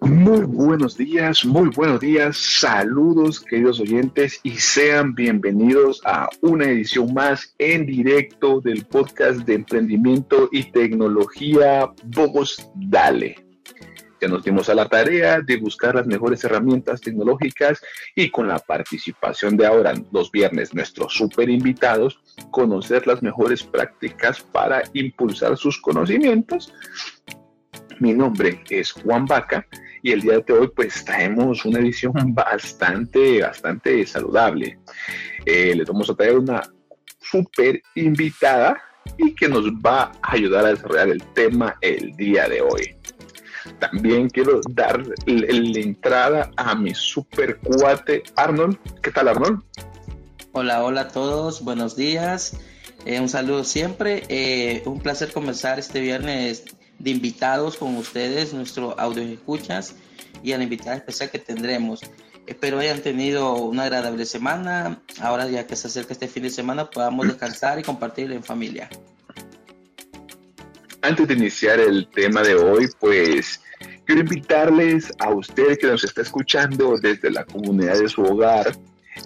Muy buenos días, muy buenos días, saludos queridos oyentes y sean bienvenidos a una edición más en directo del podcast de emprendimiento y tecnología Bogos Dale. Ya nos dimos a la tarea de buscar las mejores herramientas tecnológicas y con la participación de ahora los viernes nuestros super invitados, conocer las mejores prácticas para impulsar sus conocimientos. Mi nombre es Juan Vaca y el día de hoy pues traemos una edición bastante, bastante saludable. Eh, les vamos a traer una super invitada y que nos va a ayudar a desarrollar el tema el día de hoy. También quiero dar la entrada a mi super cuate Arnold. ¿Qué tal Arnold? Hola, hola a todos, buenos días. Eh, un saludo siempre. Eh, un placer comenzar este viernes de invitados con ustedes, nuestro audio escuchas y a la invitada especial que tendremos. Espero hayan tenido una agradable semana. Ahora ya que se acerca este fin de semana podamos descansar y compartir en familia. Antes de iniciar el tema de hoy, pues quiero invitarles a usted que nos está escuchando desde la comunidad de su hogar,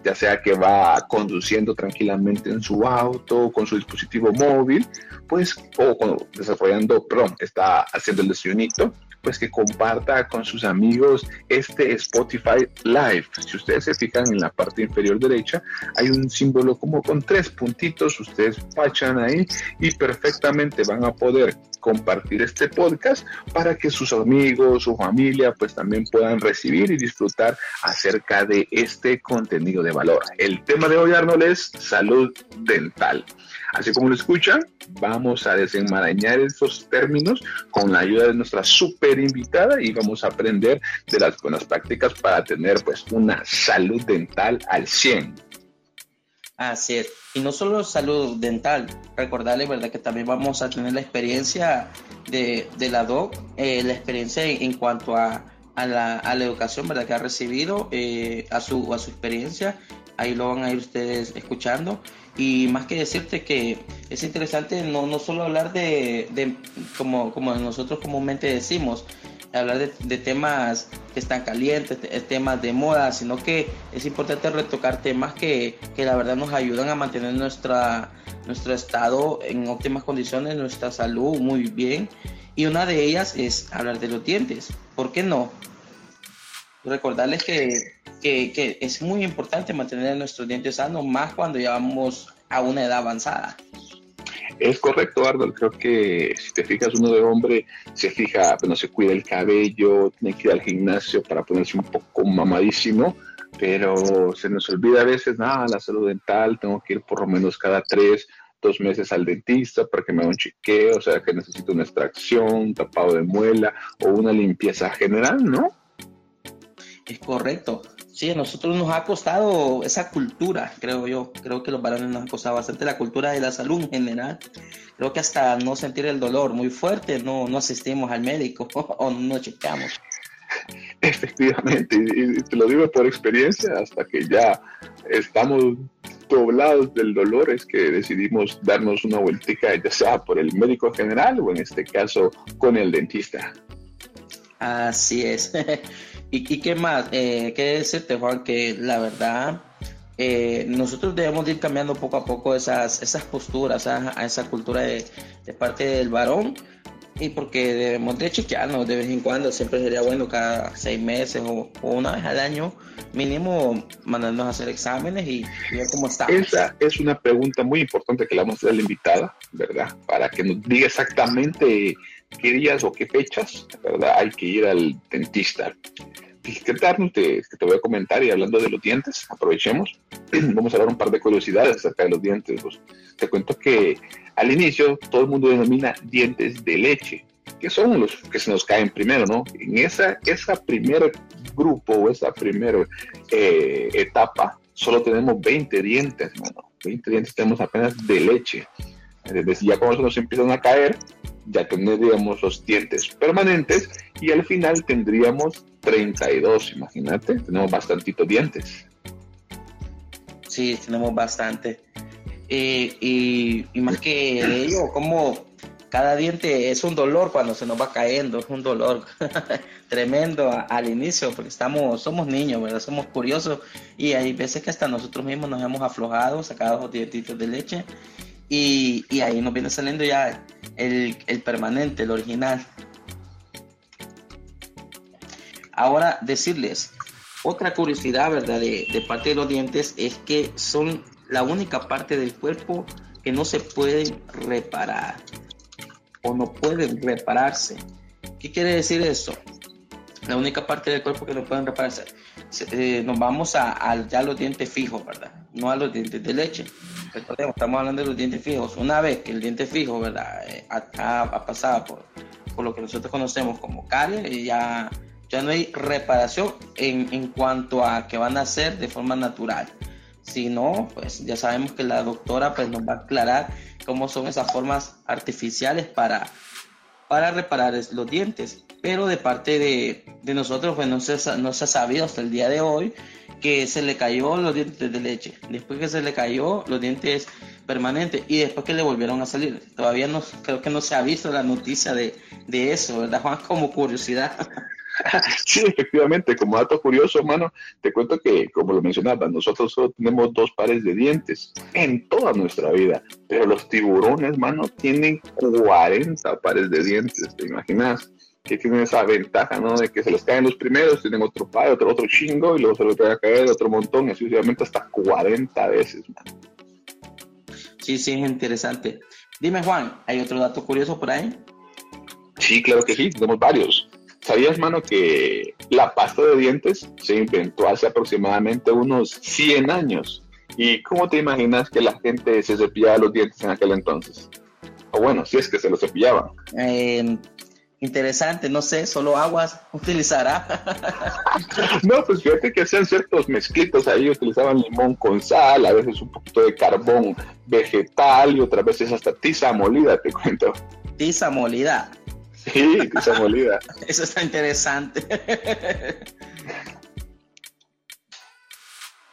ya sea que va conduciendo tranquilamente en su auto, con su dispositivo móvil, pues, o desarrollando, perdón, está haciendo el desayunito, pues que comparta con sus amigos este Spotify Live. Si ustedes se fijan en la parte inferior derecha, hay un símbolo como con tres puntitos, ustedes pachan ahí y perfectamente van a poder compartir este podcast para que sus amigos, su familia, pues también puedan recibir y disfrutar acerca de este contenido de valor. El tema de hoy, Arnold, es salud dental. Así como lo escuchan, vamos a desenmarañar esos términos con la ayuda de nuestra super invitada y vamos a aprender de las buenas prácticas para tener pues una salud dental al 100. Así es. Y no solo salud dental, recordarle, ¿verdad? Que también vamos a tener la experiencia de, la DOC, eh, la experiencia en, cuanto a, la, educación, ¿verdad? Que ha recibido, eh, a, su, a su experiencia. Ahí lo van a ir ustedes escuchando. Y más que decirte que es interesante no, no solo hablar de, de como, como nosotros comúnmente decimos, hablar de, temas que están calientes, temas de moda, sino que es importante retocar temas que, que, la verdad nos ayudan a mantener nuestra, nuestro estado en óptimas condiciones, nuestra salud muy bien. Y una de ellas es hablar de los dientes. ¿Por qué no? Recordarles que, que, que es muy importante mantener nuestros dientes sanos, más cuando ya vamos a una edad avanzada. Es correcto, Arnold. Creo que si te fijas, uno de hombre se fija, bueno, se cuida el cabello, tiene que ir al gimnasio para ponerse un poco mamadísimo, pero se nos olvida a veces, nada, la salud dental, tengo que ir por lo menos cada tres, dos meses al dentista para que me haga un chequeo, o sea, que necesito una extracción, tapado de muela o una limpieza general, ¿no? Es correcto. Sí, a nosotros nos ha costado esa cultura, creo yo. Creo que los varones nos ha costado bastante la cultura de la salud en general. Creo que hasta no sentir el dolor muy fuerte, no, no asistimos al médico o no checamos. Efectivamente, y te lo digo por experiencia, hasta que ya estamos doblados del dolor es que decidimos darnos una vueltica, ya sea por el médico general o en este caso con el dentista. Así es. ¿Y, qué más? Eh, ¿Qué decirte, Juan? Que la verdad, eh, nosotros debemos ir cambiando poco a poco esas, esas posturas, a, esa cultura de, parte del varón. Y porque debemos de chequearnos de vez en cuando, siempre sería bueno cada seis meses o, una vez al año, mínimo mandarnos a hacer exámenes y, ver cómo está. Esa es una pregunta muy importante que le vamos a hacer a la invitada, ¿verdad? Para que nos diga exactamente qué días o qué fechas, ¿verdad? Hay que ir al dentista. ¿Qué tal? Te, voy a comentar y hablando de los dientes, aprovechemos. Vamos a hablar un par de curiosidades acerca de los dientes. Pues, te cuento que al inicio todo el mundo denomina dientes de leche, que son los que se nos caen primero, ¿no? En esa, esa primer grupo o esa primera eh, etapa solo tenemos 20 dientes, hermano. 20 dientes tenemos apenas de leche. Desde ya cuando se nos empiezan a caer, ya tendríamos los dientes permanentes y al final tendríamos 32, imagínate, tenemos bastantitos dientes. Sí, tenemos bastante. y, más que ello, ¿cómo, cada diente es un dolor cuando se nos va cayendo, es un dolor tremendo al inicio, porque estamos, somos niños, ¿verdad? Somos curiosos y hay veces que hasta nosotros mismos nos hemos aflojado, sacado los dientitos de leche y, ahí nos viene saliendo ya el, permanente, el original. Ahora decirles, otra curiosidad, ¿verdad? De, de parte de los dientes es que son la única parte del cuerpo que no se pueden reparar o no pueden repararse. ¿Qué quiere decir eso? La única parte del cuerpo que no pueden repararse. Eh, nos vamos a, ya los dientes fijos, ¿verdad? No a los dientes de leche. Recordemos, estamos hablando de los dientes fijos. Una vez que el diente fijo, ¿verdad? Eh, ha, pasado por, por, lo que nosotros conocemos como caries, ya, ya no hay reparación en, en cuanto a que van a ser de forma natural. Si no, pues ya sabemos que la doctora pues, nos va a aclarar cómo son esas formas artificiales para, para reparar los dientes. Pero de parte de, nosotros, pues no se, no se ha sabido hasta el día de hoy que se le cayó los dientes de leche. Después que se le cayó los dientes permanentes y después que le volvieron a salir. Todavía no, creo que no se ha visto la noticia de, de eso, ¿verdad, Juan? Como curiosidad. sí, efectivamente, como dato curioso, hermano, te cuento que, como lo mencionaba, nosotros solo tenemos dos pares de dientes en toda nuestra vida, pero los tiburones, hermano, tienen 40 pares de dientes, ¿te imaginas? Que tienen esa ventaja, ¿no? De que se les caen los primeros, tienen otro par, otro, otro chingo, y luego se les va a caer otro montón, y así sucesivamente hasta 40 veces, hermano. Sí, sí, es interesante. Dime, Juan, ¿hay otro dato curioso por ahí? Sí, claro que sí, tenemos varios. ¿Sabías, mano, que la pasta de dientes se inventó hace aproximadamente unos 100 años? ¿Y cómo te imaginas que la gente se cepillaba los dientes en aquel entonces? O bueno, si es que se los cepillaban. Eh, interesante, no sé, solo aguas utilizará. no, pues fíjate que hacían ciertos mezclitos ahí, utilizaban limón con sal, a veces un poquito de carbón vegetal y otras veces hasta tiza molida, te cuento. Tiza molida. Sí, esa molida. Eso está interesante.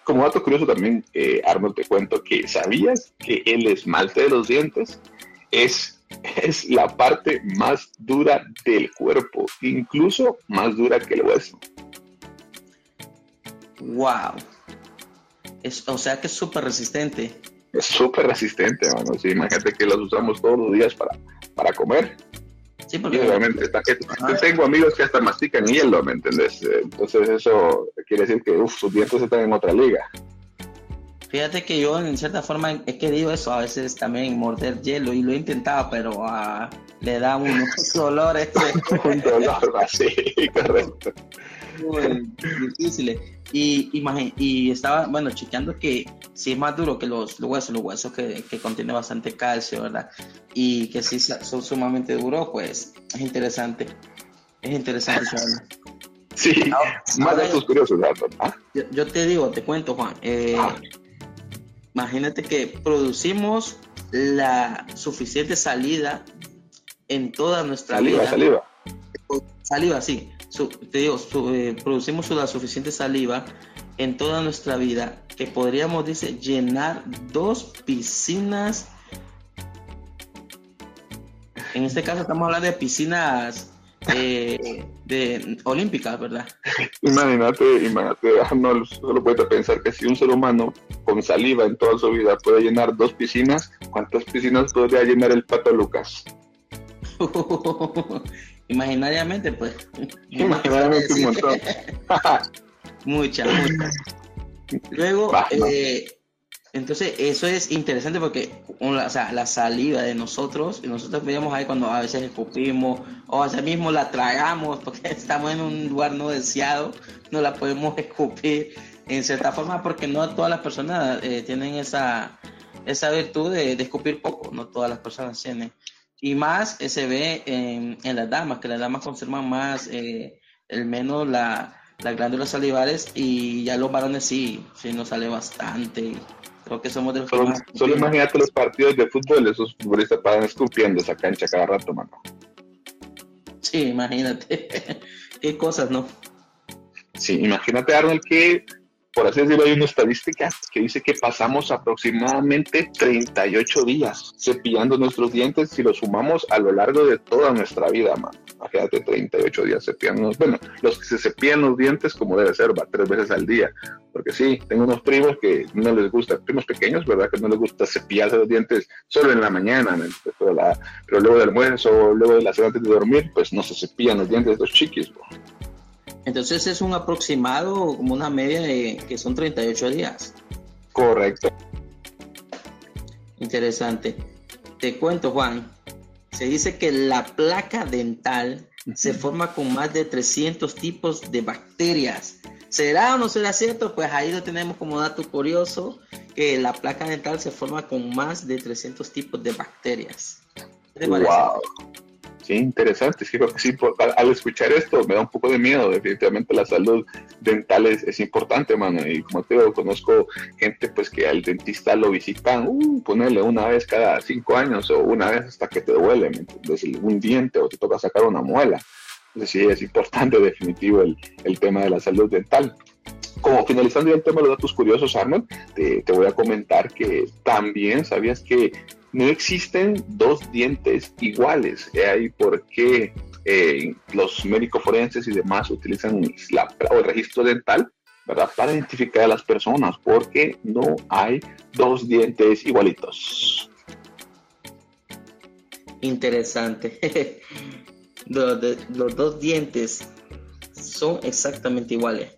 Como dato curioso también, eh, Arnold, te cuento que sabías que el esmalte de los dientes es, es la parte más dura del cuerpo, incluso más dura que el hueso. Wow. Es, o sea que es súper resistente. Es súper resistente, mano. Sí, imagínate que los usamos todos los días para, para comer. Sí, porque... obviamente, tengo amigos que hasta mastican hielo, ¿me entendés? Entonces eso quiere decir que uf, sus dientes están en otra liga. Fíjate que yo en cierta forma he querido eso, a veces también morder hielo y lo he intentado, pero uh, le da unos dolores. Un dolor así, correcto. Muy difícil. Y, y estaba, bueno, chequeando que si es más duro que los, huesos, los huesos que, que contienen bastante calcio, ¿verdad? Y que si son sumamente duros, pues es interesante. Es interesante Sí, más de estos curiosos, ¿ah? Yo, te digo, te cuento, Juan. Eh, ah. Imagínate que producimos la suficiente salida en toda nuestra vida. Saliva, saliva. Saliva, sí te digo, eh, producimos la suficiente saliva en toda nuestra vida que podríamos, dice, llenar dos piscinas. En este caso estamos hablando de piscinas eh, de olímpicas, ¿verdad? Imagínate, imagínate, no solo puede pensar que si un ser humano con saliva en toda su vida puede llenar dos piscinas, ¿cuántas piscinas podría llenar el pato Lucas? Imaginariamente, pues. Imaginariamente un montón. muchas, muchas. Luego, eh, entonces, eso es interesante porque o sea, la saliva de nosotros, y nosotros veíamos ahí cuando a veces escupimos o a veces mismo la tragamos porque estamos en un lugar no deseado, no la podemos escupir en cierta forma porque no todas las personas eh, tienen esa, esa virtud de, de, escupir poco, no todas las personas tienen. Y más eh, se ve en, en, las damas, que las damas conservan más, eh, el menos la, las glándulas salivares y ya los varones sí, sí nos sale bastante. Creo que somos de los solo, solo imagínate los partidos de fútbol, esos futbolistas paran escupiendo esa cancha cada rato, mano. Sí, imagínate. Qué cosas, ¿no? Sí, imagínate, Arnold, que por así decirlo, hay una estadística que dice que pasamos aproximadamente 38 días cepillando nuestros dientes si los sumamos a lo largo de toda nuestra vida, man. Imagínate 38 días cepillando. Bueno, los que se cepillan los dientes como debe ser, va, tres veces al día. Porque sí, tengo unos primos que no les gusta, primos pequeños, ¿verdad? Que no les gusta cepillarse los dientes solo en la mañana, pero, pero luego del almuerzo, luego de la cena antes de dormir, pues no se cepillan los dientes los chiquis, entonces es un aproximado, como una media de que son 38 días. Correcto. Interesante. Te cuento, Juan. Se dice que la placa dental se forma con más de 300 tipos de bacterias. ¿Será o no será cierto? Pues ahí lo tenemos como dato curioso, que la placa dental se forma con más de 300 tipos de bacterias. ¿Qué te Wow. Sí, interesante. Sí, porque sí, al, escuchar esto me da un poco de miedo. Definitivamente la salud dental es, importante, mano. Y como te digo, conozco gente pues que al dentista lo visitan, uh, ponerle una vez cada cinco años o una vez hasta que te duele, ¿me Un diente o te toca sacar una muela. Entonces sí, es importante definitivo el, el tema de la salud dental como finalizando ya el tema de los datos curiosos, Arnold, te, te, voy a comentar que también sabías que no existen dos dientes iguales. Es ahí por qué eh, los médicos forenses y demás utilizan la, el registro dental ¿verdad? para identificar a las personas, porque no hay dos dientes igualitos. Interesante. los, los dos dientes son exactamente iguales.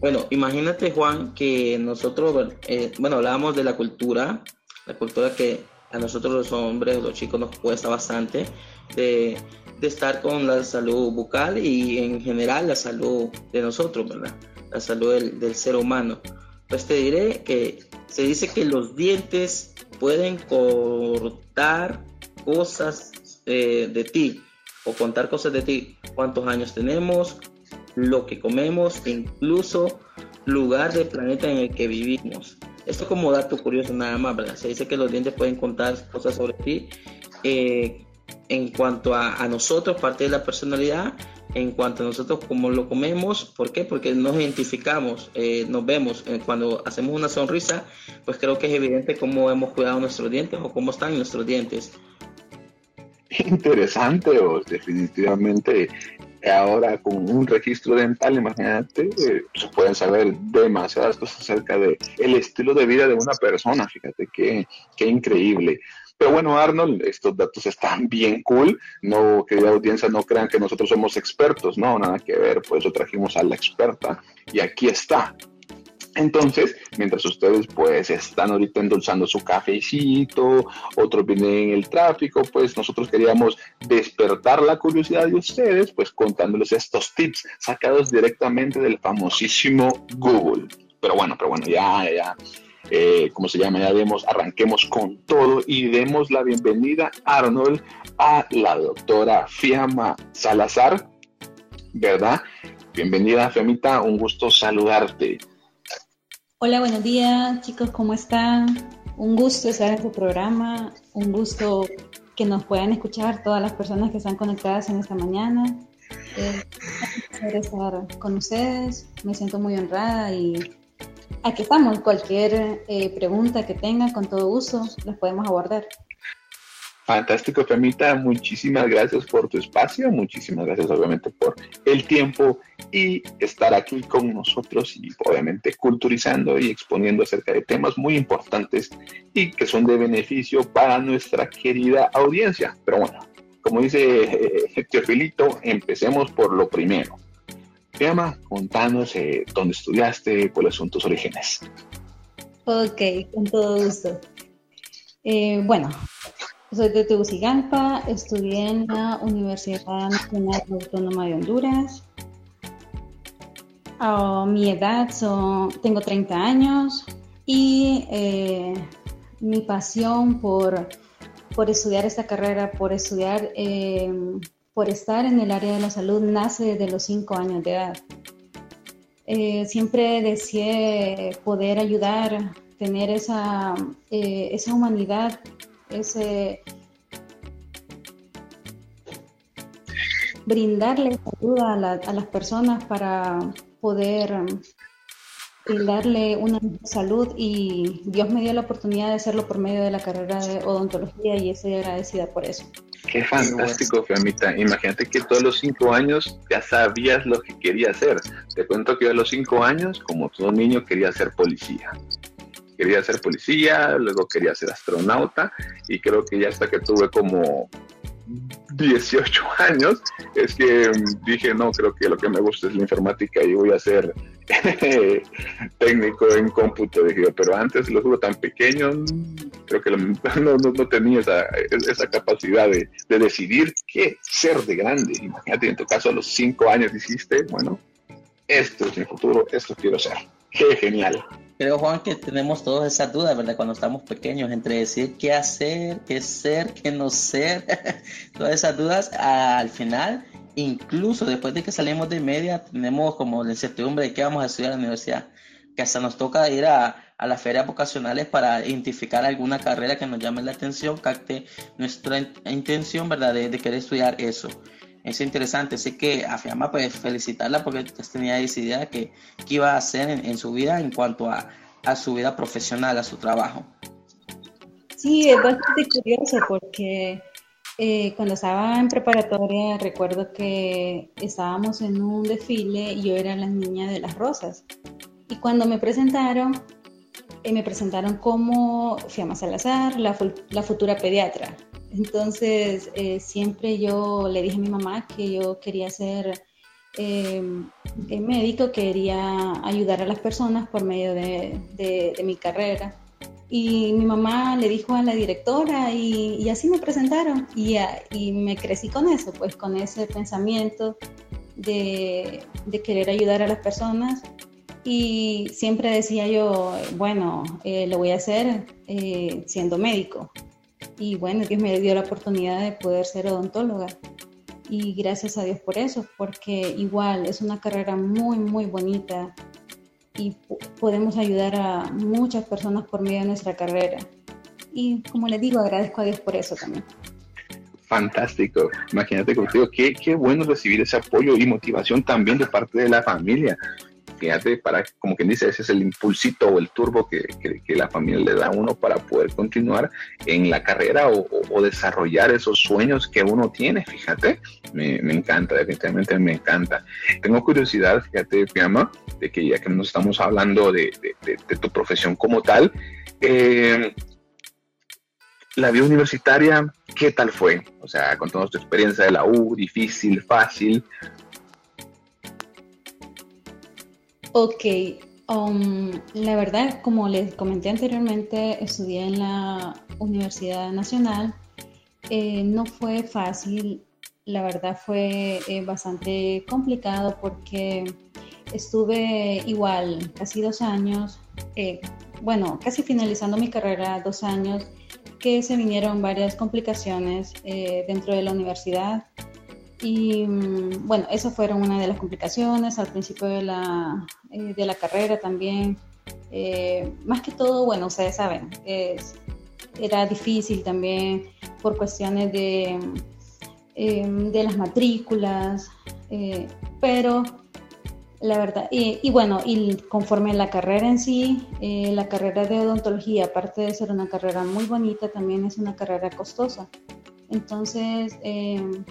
Bueno, imagínate Juan que nosotros, eh, bueno, hablábamos de la cultura, la cultura que a nosotros los hombres, los chicos nos cuesta bastante de, estar con la salud bucal y en general la salud de nosotros, ¿verdad? La salud del, ser humano. Pues te diré que se dice que los dientes pueden cortar cosas eh, de ti o contar cosas de ti, cuántos años tenemos, lo que comemos, incluso lugar del planeta en el que vivimos. Esto como dato curioso nada más, ¿verdad? Se dice que los dientes pueden contar cosas sobre ti. Eh, en cuanto a, nosotros, parte de la personalidad, en cuanto a nosotros cómo lo comemos, ¿por qué? Porque nos identificamos, eh, nos vemos. Eh, cuando hacemos una sonrisa, pues creo que es evidente cómo hemos cuidado nuestros dientes o cómo están nuestros dientes. Interesante, o definitivamente ahora con un registro dental, imagínate, eh, se pueden saber demasiadas cosas acerca de el estilo de vida de una persona, fíjate qué, qué increíble. Pero bueno, Arnold, estos datos están bien cool. No, querida audiencia, no crean que nosotros somos expertos, no, nada que ver, por eso trajimos a la experta. Y aquí está, entonces, mientras ustedes pues están ahorita endulzando su cafecito, otros vienen en el tráfico, pues nosotros queríamos despertar la curiosidad de ustedes, pues contándoles estos tips sacados directamente del famosísimo Google. Pero bueno, pero bueno, ya, ya, eh, ¿cómo se llama? Ya demos, arranquemos con todo y demos la bienvenida, Arnold, a la doctora Fiamma Salazar, ¿verdad? Bienvenida, Fiamita, un gusto saludarte. Hola, buenos días chicos, ¿cómo están? Un gusto estar en su programa, un gusto que nos puedan escuchar todas las personas que están conectadas en esta mañana. Eh, estar con ustedes, me siento muy honrada y aquí estamos. Cualquier eh, pregunta que tengan, con todo gusto, las podemos abordar. Fantástico, Femita. Muchísimas gracias por tu espacio. Muchísimas gracias, obviamente, por el tiempo y estar aquí con nosotros y, obviamente, culturizando y exponiendo acerca de temas muy importantes y que son de beneficio para nuestra querida audiencia. Pero bueno, como dice eh, Teofilito, empecemos por lo primero. llama contanos eh, dónde estudiaste, cuáles son tus orígenes. Ok, con todo gusto. Eh, bueno, soy de Tegucigalpa, estudié en la Universidad Nacional Autónoma de Honduras. Mi edad son, tengo 30 años y eh, mi pasión por, por, estudiar esta carrera, por estudiar, eh, por estar en el área de la salud, nace desde los 5 años de edad. Eh, siempre deseé poder ayudar, tener esa, esa humanidad ese brindarle ayuda a, las personas para poder darle una salud y Dios me dio la oportunidad de hacerlo por medio de la carrera de odontología y estoy agradecida por eso. Qué fantástico, Fiamita. Imagínate que todos los cinco años ya sabías lo que quería hacer. Te cuento que yo a los cinco años, como todo niño, quería ser policía. Quería ser policía, luego quería ser astronauta y creo que ya hasta que tuve como 18 años, es que dije, no, creo que lo que me gusta es la informática y voy a ser técnico en cómputo. Dije, pero antes lo tuve tan pequeño, creo que no, no, tenía esa, esa capacidad de, de, decidir qué ser de grande. Imagínate, en tu caso a los 5 años dijiste, bueno, esto es mi futuro, esto quiero ser. Qué genial. Creo, Juan, que tenemos todas esas dudas, ¿verdad? Cuando estamos pequeños, entre decir qué hacer, qué ser, qué no ser, todas esas dudas, al final, incluso después de que salimos de media, tenemos como la incertidumbre de qué vamos a estudiar en la universidad, que hasta nos toca ir a, las ferias vocacionales para identificar alguna carrera que nos llame la atención, capte nuestra intención, ¿verdad?, de querer estudiar eso es interesante. Así que a Fiamma, pues felicitarla porque tenía decidida que, que iba a hacer en, su vida en cuanto a, a, su vida profesional, a su trabajo. Sí, es bastante curioso porque eh, cuando estaba en preparatoria recuerdo que estábamos en un desfile y yo era la niña de las rosas. Y cuando me presentaron, eh, me presentaron como Fiamma Salazar, la, la futura pediatra. Entonces, eh, siempre yo le dije a mi mamá que yo quería ser eh, médico, quería ayudar a las personas por medio de, mi carrera. Y mi mamá le dijo a la directora y, así me presentaron y, me crecí con eso, pues con ese pensamiento de, querer ayudar a las personas. Y siempre decía yo, bueno, eh, lo voy a hacer eh, siendo médico. Y bueno, Dios me dio la oportunidad de poder ser odontóloga. Y gracias a Dios por eso, porque igual es una carrera muy, muy bonita y podemos ayudar a muchas personas por medio de nuestra carrera. Y como les digo, agradezco a Dios por eso también. Fantástico. Imagínate contigo, qué, qué bueno recibir ese apoyo y motivación también de parte de la familia fíjate, para, como quien dice, ese es el impulsito o el turbo que, que, la familia le da a uno para poder continuar en la carrera o, desarrollar esos sueños que uno tiene, fíjate, me, me, encanta, definitivamente me encanta. Tengo curiosidad, fíjate, Fiamma, de que ya que nos estamos hablando de, de, tu profesión como tal, eh, la vida universitaria, ¿qué tal fue? O sea, con toda tu experiencia de la U, difícil, fácil, Ok, um, la verdad, como les comenté anteriormente, estudié en la Universidad Nacional. Eh, no fue fácil, la verdad fue eh, bastante complicado porque estuve igual casi dos años, eh, bueno, casi finalizando mi carrera, dos años, que se vinieron varias complicaciones dentro de la universidad y mm, bueno, esas fueron una de las complicaciones al principio de la, eh, de la carrera también. Eh, más que todo, bueno, ustedes saben, era difícil también por cuestiones de, em, de las matrículas, eh, pero la verdad, y, y, bueno, y conforme la carrera en sí, la carrera de odontología, aparte de ser una carrera muy bonita, también es una carrera costosa. Entonces, em,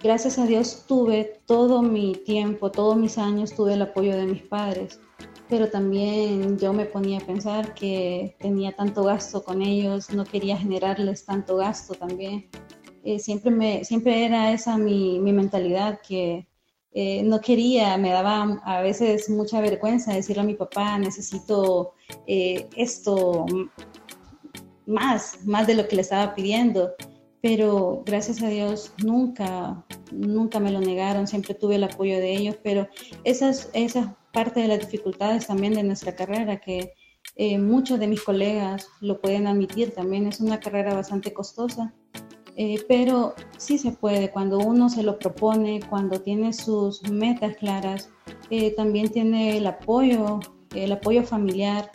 gracias a Dios tuve todo mi tiempo, todos mis años, tuve el apoyo de mis padres, pero también yo me ponía a pensar que tenía tanto gasto con ellos, no quería generarles tanto gasto también. Eh, siempre, siempre era esa mi, mi mentalidad que eh, no quería, me daba a veces mucha vergüenza decirle a mi papá, necesito eh, esto más, más de lo que le estaba pidiendo pero gracias a Dios nunca, nunca me lo negaron, siempre tuve el apoyo de ellos, pero esa es, parte de las dificultades también de nuestra carrera, que eh, muchos de mis colegas lo pueden admitir también, es una carrera bastante costosa, eh, pero sí se puede, cuando uno se lo propone, cuando tiene sus metas claras, eh, también tiene el apoyo, el apoyo familiar,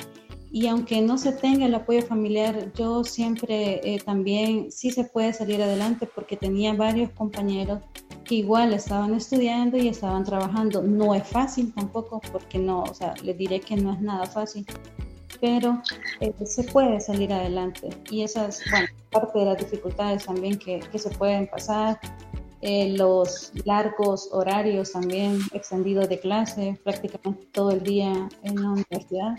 y aunque no se tenga el apoyo familiar, yo siempre eh, también sí se puede salir adelante porque tenía varios compañeros que igual estaban estudiando y estaban trabajando. No es fácil tampoco, porque no, o sea, les diré que no es nada fácil, pero eh, se puede salir adelante. Y esas, bueno, parte de las dificultades también que, que se pueden pasar, eh, los largos horarios también extendidos de clase, prácticamente todo el día en la universidad.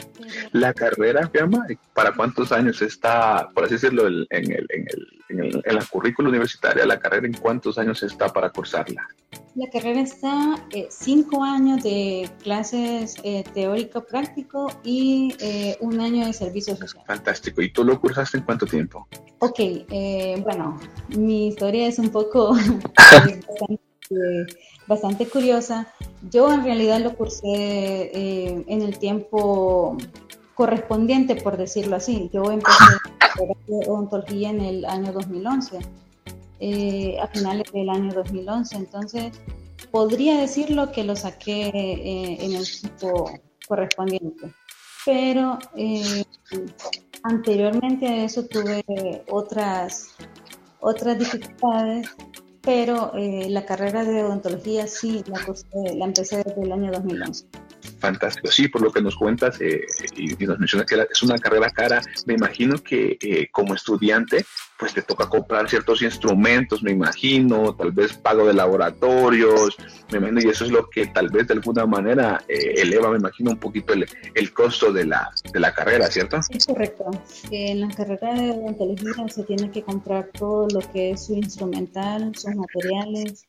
La carrera, llama? ¿Para cuántos años está, por así decirlo, en, el, en, el, en, la currícula universitaria, la carrera en cuántos años está para cursarla? La carrera está eh, cinco años de clases eh, teórico-práctico y eh, un año de servicio social. Fantástico. ¿Y tú lo cursaste en cuánto tiempo? Ok, eh, bueno, mi historia es un poco bastante, curiosa. Yo en realidad lo cursé en el tiempo correspondiente, por decirlo así. Yo empecé odontología en el año 2011 eh, a finales del año 2011. Entonces, podría decirlo que lo saqué eh, en el tiempo correspondiente. Pero eh, anteriormente a eso tuve otras, otras dificultades, pero eh, la carrera de odontología sí la, la empecé desde el año 2011 fantástico. Sí, por lo que nos cuentas y, nos mencionas que es una carrera cara, me imagino que como estudiante pues te toca comprar ciertos instrumentos, me imagino, tal vez pago de laboratorios, me imagino, y eso es lo que tal vez de alguna manera eh, eleva, me imagino, un poquito el, el, costo de la, de la carrera, ¿cierto? Es correcto. En la carrera de odontología se tiene que comprar todo lo que es su instrumental, sus materiales,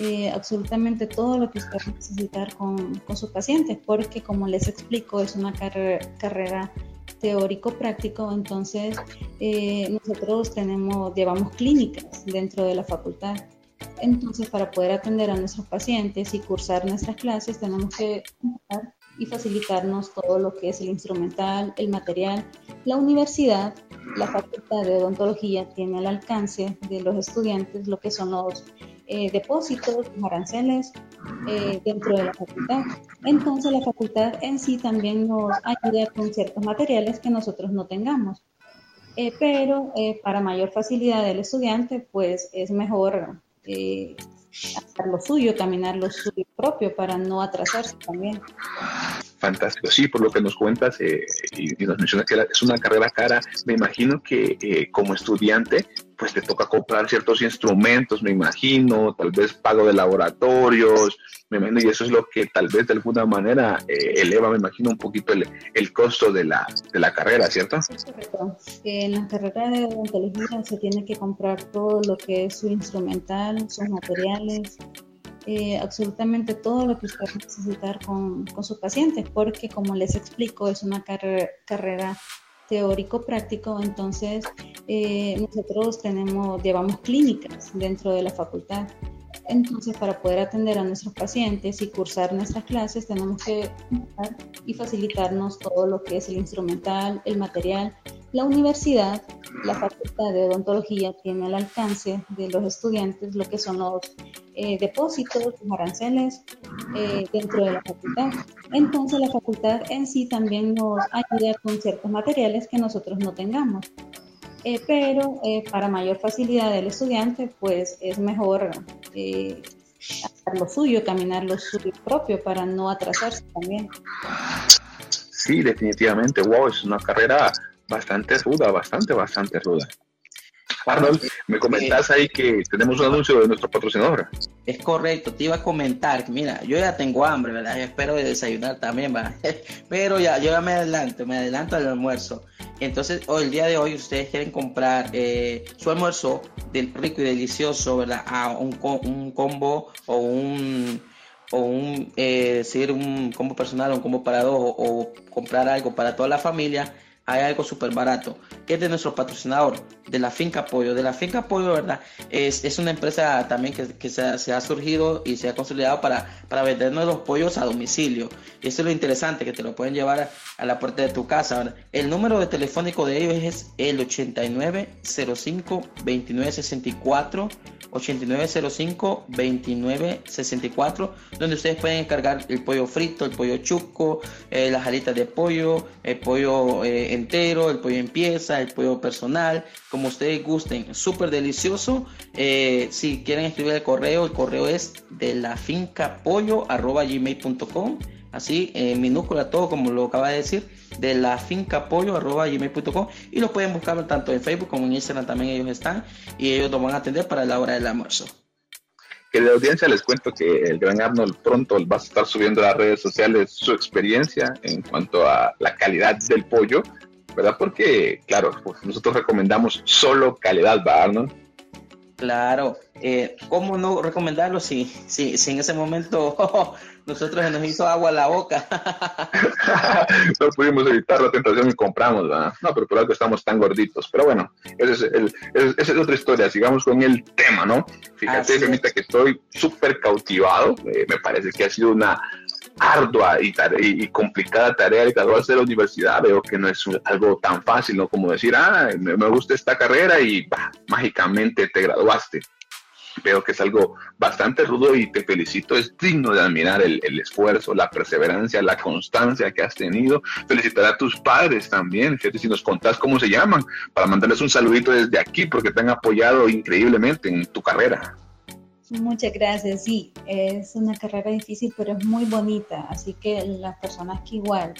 eh, absolutamente todo lo que usted va a necesitar con, con sus pacientes, porque como les explico, es una carrera, carrera teórico-práctico, entonces eh, nosotros tenemos, llevamos clínicas dentro de la facultad. Entonces, para poder atender a nuestros pacientes y cursar nuestras clases, tenemos que y facilitarnos todo lo que es el instrumental, el material. La universidad, la facultad de odontología, tiene al alcance de los estudiantes lo que son los eh, depósitos, aranceles eh, dentro de la facultad. Entonces la facultad en sí también nos ayuda con ciertos materiales que nosotros no tengamos. Eh, pero para mayor facilidad del estudiante, pues es mejor hacer lo suyo, caminar lo suyo propio para no atrasarse también. Fantástico, sí, por lo que nos cuentas y, nos mencionas que es una carrera cara, me imagino que como estudiante pues te toca comprar ciertos instrumentos, me imagino, tal vez pago de laboratorios, me imagino, y eso es lo que tal vez de alguna manera eh, eleva, me imagino, un poquito el, el costo de la, de la, carrera, ¿cierto? Sí, correcto. En la carrera de odontología se tiene que comprar todo lo que es su instrumental, sus materiales, eh, absolutamente todo lo que usted va necesitar con, con sus pacientes, porque como les explico, es una carrera teórico práctico, entonces eh, nosotros tenemos, llevamos clínicas dentro de la facultad. Entonces, para poder atender a nuestros pacientes y cursar nuestras clases, tenemos que y facilitarnos todo lo que es el instrumental, el material. La universidad, la facultad de odontología, tiene al alcance de los estudiantes lo que son los eh, depósitos, los aranceles eh, dentro de la facultad. Entonces, la facultad en sí también nos ayuda con ciertos materiales que nosotros no tengamos. Eh, pero eh, para mayor facilidad del estudiante, pues es mejor eh, hacer lo suyo, caminar lo suyo propio para no atrasarse también. Sí, definitivamente, wow, es una carrera bastante ruda, bastante, bastante ruda. Arnold, me comentas ahí que tenemos un anuncio de nuestro patrocinador. Es correcto, te iba a comentar mira, yo ya tengo hambre, ¿verdad? espero desayunar también, ¿va? Pero ya, yo ya me adelanto, me adelanto al almuerzo. Entonces, hoy, el día de hoy, ustedes quieren comprar eh, su almuerzo del rico y delicioso, ¿verdad? A un, un combo o un o un eh, decir un combo personal o un combo para dos o comprar algo para toda la familia hay algo súper barato. Es de nuestro patrocinador, de la Finca Pollo. De la Finca Pollo, ¿verdad? Es, es una empresa también que, que se, ha surgido y se ha consolidado para, para vendernos los pollos a domicilio. Y eso es lo interesante, que te lo pueden llevar a, la puerta de tu casa. El número de telefónico de ellos es el 8905 2964 8905 2964 donde ustedes pueden encargar el pollo frito, el pollo chuco, eh, las alitas de pollo, el pollo eh, entero, el pollo en pieza, el pollo personal, como ustedes gusten, súper delicioso. Eh, si quieren escribir el correo, el correo es de la finca pollo arroba gmail.com, así en minúscula todo como lo acaba de decir, de la finca pollo arroba gmail.com y lo pueden buscar tanto en Facebook como en Instagram también ellos están y ellos nos van a atender para la hora del almuerzo que de audiencia les cuento que el gran Arnold pronto va a estar subiendo a las redes sociales su experiencia en cuanto a la calidad del pollo, ¿verdad? Porque, claro, pues nosotros recomendamos solo calidad, ¿va, Arnold? Claro, eh, ¿cómo no recomendarlo si, si, si en ese momento nosotros se nos hizo agua a la boca? no pudimos evitar la tentación y compramos, ¿verdad? No, pero por algo estamos tan gorditos. Pero bueno, esa es, otra historia. Sigamos con el tema, ¿no? Fíjate, Femita, que estoy súper cautivado. Eh, me parece que ha sido una ardua y, complicada tarea de graduarse de la universidad. Veo que no es algo tan fácil, ¿no? Como decir, ah, me, gusta esta carrera y mágicamente te graduaste. Veo que es algo bastante rudo y te felicito. Es digno de admirar el, esfuerzo, la perseverancia, la constancia que has tenido. Felicitar a tus padres también. Fíjate si nos contás cómo se llaman, para mandarles un saludito desde aquí, porque te han apoyado increíblemente en tu carrera. Muchas gracias. Sí, es una carrera difícil, pero es muy bonita. Así que las personas que igual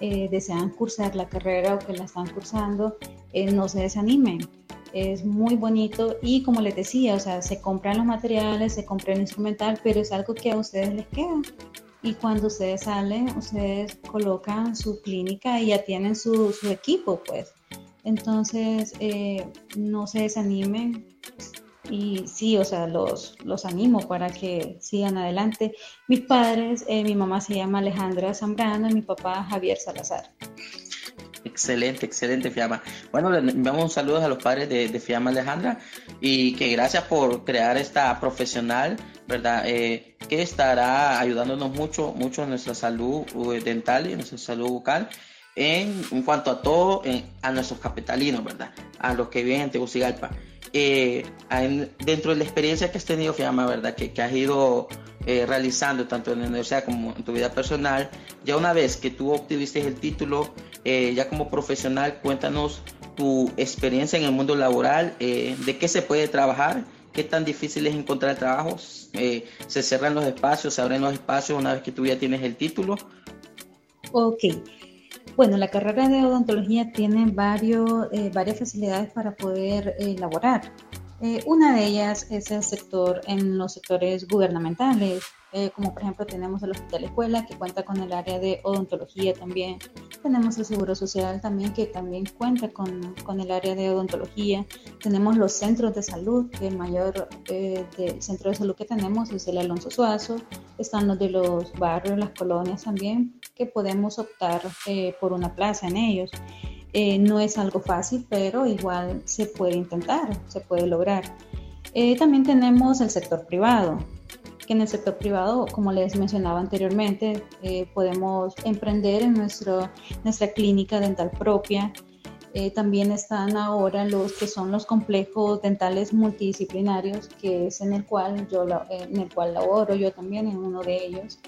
eh, desean cursar la carrera o que la están cursando, eh, no se desanimen. Es muy bonito y como les decía, o sea, se compran los materiales, se compra el instrumental, pero es algo que a ustedes les queda. Y cuando ustedes salen, ustedes colocan su clínica y ya tienen su, su equipo, pues. Entonces, eh, no se desanimen, y sí, o sea, los, los animo para que sigan adelante. Mis padres, eh, mi mamá se llama Alejandra Zambrano y mi papá Javier Salazar. Excelente, excelente, Fiamma. Bueno, le enviamos un saludo a los padres de, de, Fiamma Alejandra y que gracias por crear esta profesional, ¿verdad? Eh, que estará ayudándonos mucho, mucho en nuestra salud eh, dental y en nuestra salud bucal. En, en cuanto a todo, a nuestros capitalinos, ¿verdad? A los que viven en Tegucigalpa eh, dentro de la experiencia que has tenido, Fiamma, ¿verdad? Que, que has ido eh, realizando tanto en la universidad como en tu vida personal, ya una vez que tú obtuviste el título, eh, ya como profesional, cuéntanos tu experiencia en el mundo laboral, eh, de qué se puede trabajar, qué tan difícil es encontrar trabajo, se cierran los espacios, se abren los espacios una vez que tú ya tienes el título. Ok. Bueno, la carrera de odontología tiene varios, eh, varias facilidades para poder eh, elaborar. Eh, una de ellas es el sector en los sectores gubernamentales, como por ejemplo tenemos el Hospital Escuela que cuenta con el área de odontología también. Tenemos el Seguro Social también que también cuenta con, con el área de odontología. Tenemos los centros de salud, que el mayor centro de salud que tenemos es el Alonso Suazo. Están los de los barrios, las colonias también, que podemos optar eh, por una plaza en ellos. Eh, no es algo fácil, pero igual se puede intentar, se puede lograr. Eh, también tenemos el sector privado, que en el sector privado, como les mencionaba anteriormente, podemos emprender en nuestro, nuestra clínica dental propia. también están ahora los que son los complejos dentales multidisciplinarios, que es en el cual yo en el cual laboro yo también en uno de ellos.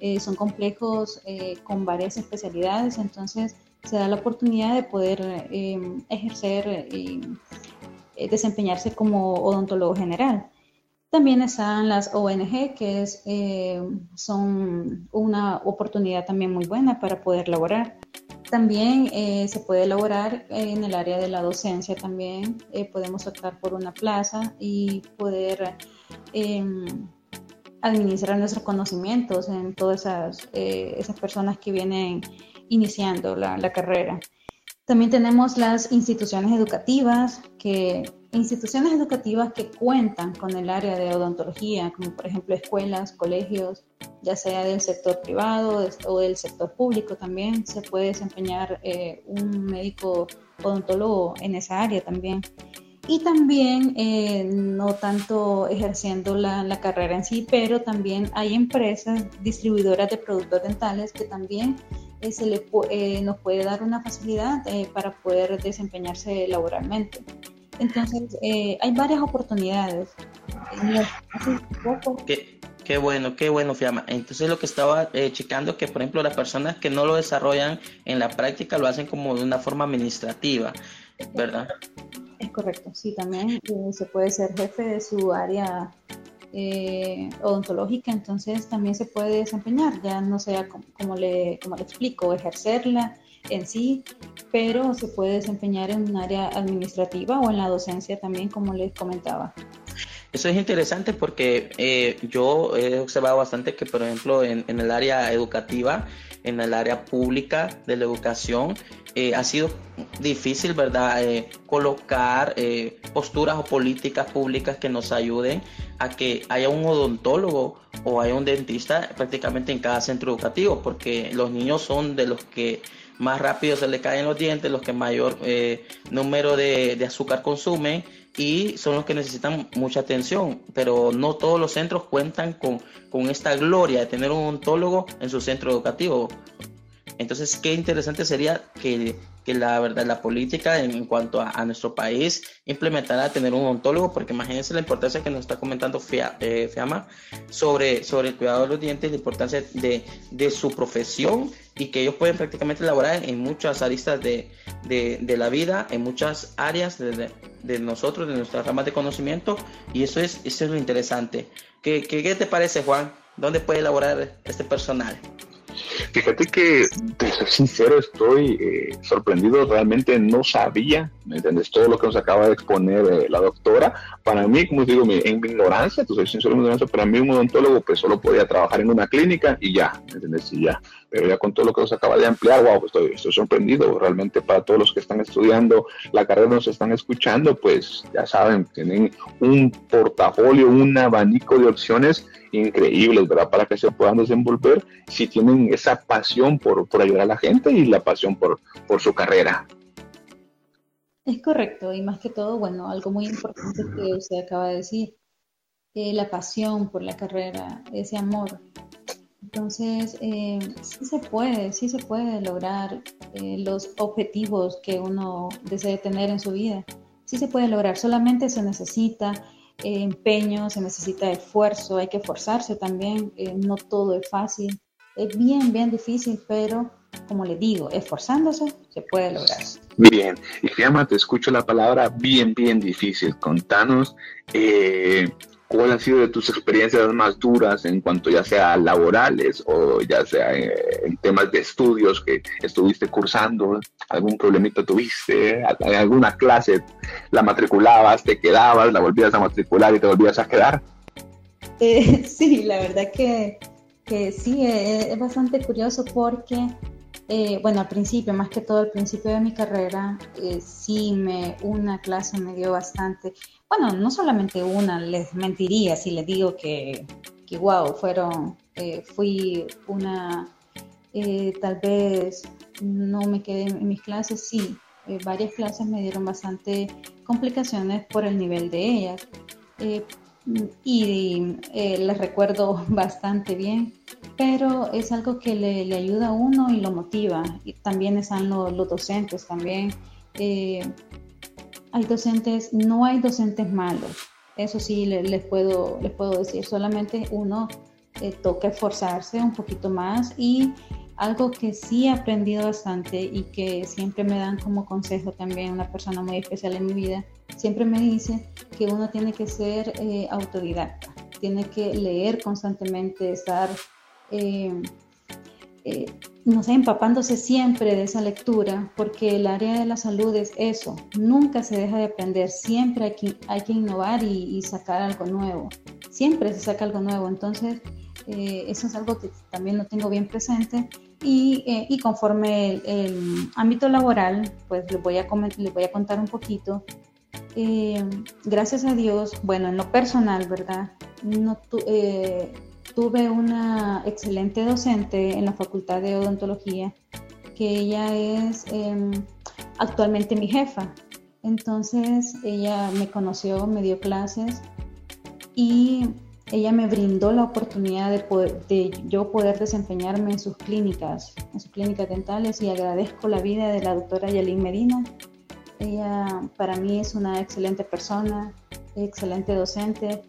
Eh, son complejos eh, con varias especialidades, entonces se da la oportunidad de poder em, ejercer y eh, desempeñarse como odontólogo general. También están las ONG, que es, son una oportunidad también muy buena para poder laborar. También se puede laborar en el área de la docencia también. podemos optar por una plaza y poder em, administrar nuestros conocimientos en todas esas, eh, esas personas que vienen iniciando la, la, carrera. También tenemos las instituciones educativas, que instituciones educativas que cuentan con el área de odontología, como por ejemplo escuelas, colegios, ya sea del sector privado o del sector público también, se puede desempeñar eh, un médico odontólogo en esa área también y también eh, no tanto ejerciendo la, la, carrera en sí, pero también hay empresas distribuidoras de productos dentales que también eh, se le, eh, nos puede dar una facilidad para poder desempeñarse laboralmente. Entonces, hay varias oportunidades. ¿Qué, Qué bueno, qué bueno, Fiamma. Entonces lo que estaba eh, checando que, por ejemplo, las personas que no lo desarrollan en la práctica lo hacen como de una forma administrativa, ¿verdad? Es correcto, sí, también se puede ser jefe de su área eh, odontológica, entonces también se puede desempeñar, ya no sea como, le, como le explico, ejercerla en sí, pero se puede desempeñar en un área administrativa o en la docencia también, como les comentaba. Eso es interesante porque eh, yo he observado bastante que, por ejemplo, en, el área educativa, en el área pública de la educación, eh, ha sido difícil, ¿verdad?, eh, colocar posturas o políticas públicas que nos ayuden a que haya un odontólogo o haya un dentista prácticamente en cada centro educativo, porque los niños son de los que más rápido se le caen los dientes, los que mayor número de, de azúcar consumen y son los que necesitan mucha atención, pero no todos los centros cuentan con, con esta gloria de tener un ontólogo en su centro educativo. Entonces, qué interesante sería que, que la verdad, la política en, cuanto a, nuestro país implementara tener un ontólogo, porque imagínense la importancia que nos está comentando Fia, eh, Fiamma sobre, sobre el cuidado de los dientes, la importancia de, de su profesión y que ellos pueden prácticamente elaborar en muchas aristas de, de, la vida, en muchas áreas de, de, nosotros, de nuestras ramas de conocimiento, y eso es, eso es lo interesante. ¿Qué, qué, qué te parece, Juan? ¿Dónde puede elaborar este personal? Fíjate que, de ser sincero, estoy eh, sorprendido. Realmente no sabía, ¿me entiendes? Todo lo que nos acaba de exponer eh, la doctora. Para mí, como digo, en ignorancia, tú soy sincero en mi ignorancia, para mí un odontólogo pues solo podía trabajar en una clínica y ya, ¿me entiendes? Y ya. Pero ya con todo lo que nos acaba de ampliar, wow, estoy, estoy sorprendido. Realmente para todos los que están estudiando la carrera, nos están escuchando, pues ya saben, tienen un portafolio, un abanico de opciones increíbles, ¿verdad? Para que se puedan desenvolver si tienen esa pasión por, por ayudar a la gente y la pasión por, por su carrera. Es correcto, y más que todo, bueno, algo muy importante que usted acaba de decir, la pasión por la carrera, ese amor. Entonces, eh, sí se puede, sí se puede lograr eh, los objetivos que uno desee tener en su vida. Sí se puede lograr, solamente se necesita empeño, se necesita esfuerzo, hay que esforzarse también, eh, no todo es fácil, es bien, bien difícil, pero como le digo, esforzándose se puede lograr. Bien, y te escucho la palabra bien, bien difícil. Contanos eh, ¿Cuál ha sido de tus experiencias más duras en cuanto ya sea laborales o ya sea eh, en temas de estudios que estuviste cursando? ¿Algún problemita tuviste? ¿En alguna clase la matriculabas, te quedabas, la volvías a matricular y te volvías a quedar? Eh, sí, la verdad que, que sí, eh, es bastante curioso porque eh, bueno, al principio, más que todo al principio de mi carrera, eh, sí me, una clase me dio bastante, bueno, no solamente una, les mentiría si les digo que, que wow, fueron, eh, fui una, tal vez no me quedé en mis clases, sí, varias clases me dieron bastante complicaciones por el nivel de ellas y les recuerdo bastante bien pero es algo que le, ayuda a uno y lo motiva. Y también están los, docentes, también eh, hay docentes, no hay docentes malos, eso sí les, puedo, les puedo decir, solamente uno eh, toca esforzarse un poquito más. Y algo que sí he aprendido bastante y que siempre me dan como consejo también una persona muy especial en mi vida, siempre me dice que uno tiene que ser eh, autodidacta, tiene que leer constantemente, estar eh, eh, no sé, empapándose siempre de esa lectura, porque el área de la salud es eso, nunca se deja de aprender, siempre hay que, hay que innovar y, sacar algo nuevo, siempre se saca algo nuevo, entonces eh, eso es algo que también lo tengo bien presente y, y conforme el, ámbito laboral, pues les voy a, les voy a contar un poquito. gracias a Dios, bueno, en lo personal, ¿verdad? No, tuve una excelente docente en la Facultad de Odontología, que ella es em, actualmente mi jefa. Entonces ella me conoció, me dio clases y ella me brindó la oportunidad de, de yo poder desempeñarme en sus clínicas, en sus clínicas dentales y agradezco la vida de la doctora Yalín Medina. Ella para mí es una excelente persona, excelente docente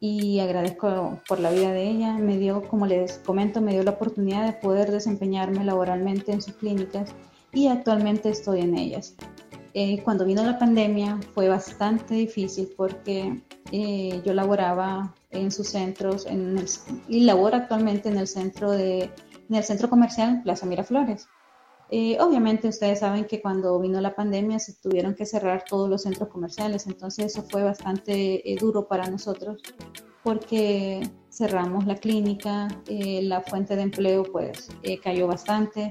y agradezco por la vida de ella. Me dio, como les comento, me dio la oportunidad de poder desempeñarme laboralmente en sus clínicas y actualmente estoy en ellas. Eh, cuando vino la pandemia fue bastante difícil porque eh, yo laboraba en sus centros en y laboro actualmente en el centro de en el centro comercial Plaza Miraflores. Eh, obviamente ustedes saben que cuando vino la pandemia se tuvieron que cerrar todos los centros comerciales, entonces eso fue bastante eh, duro para nosotros porque cerramos la clínica, eh, la fuente de empleo pues cayó bastante,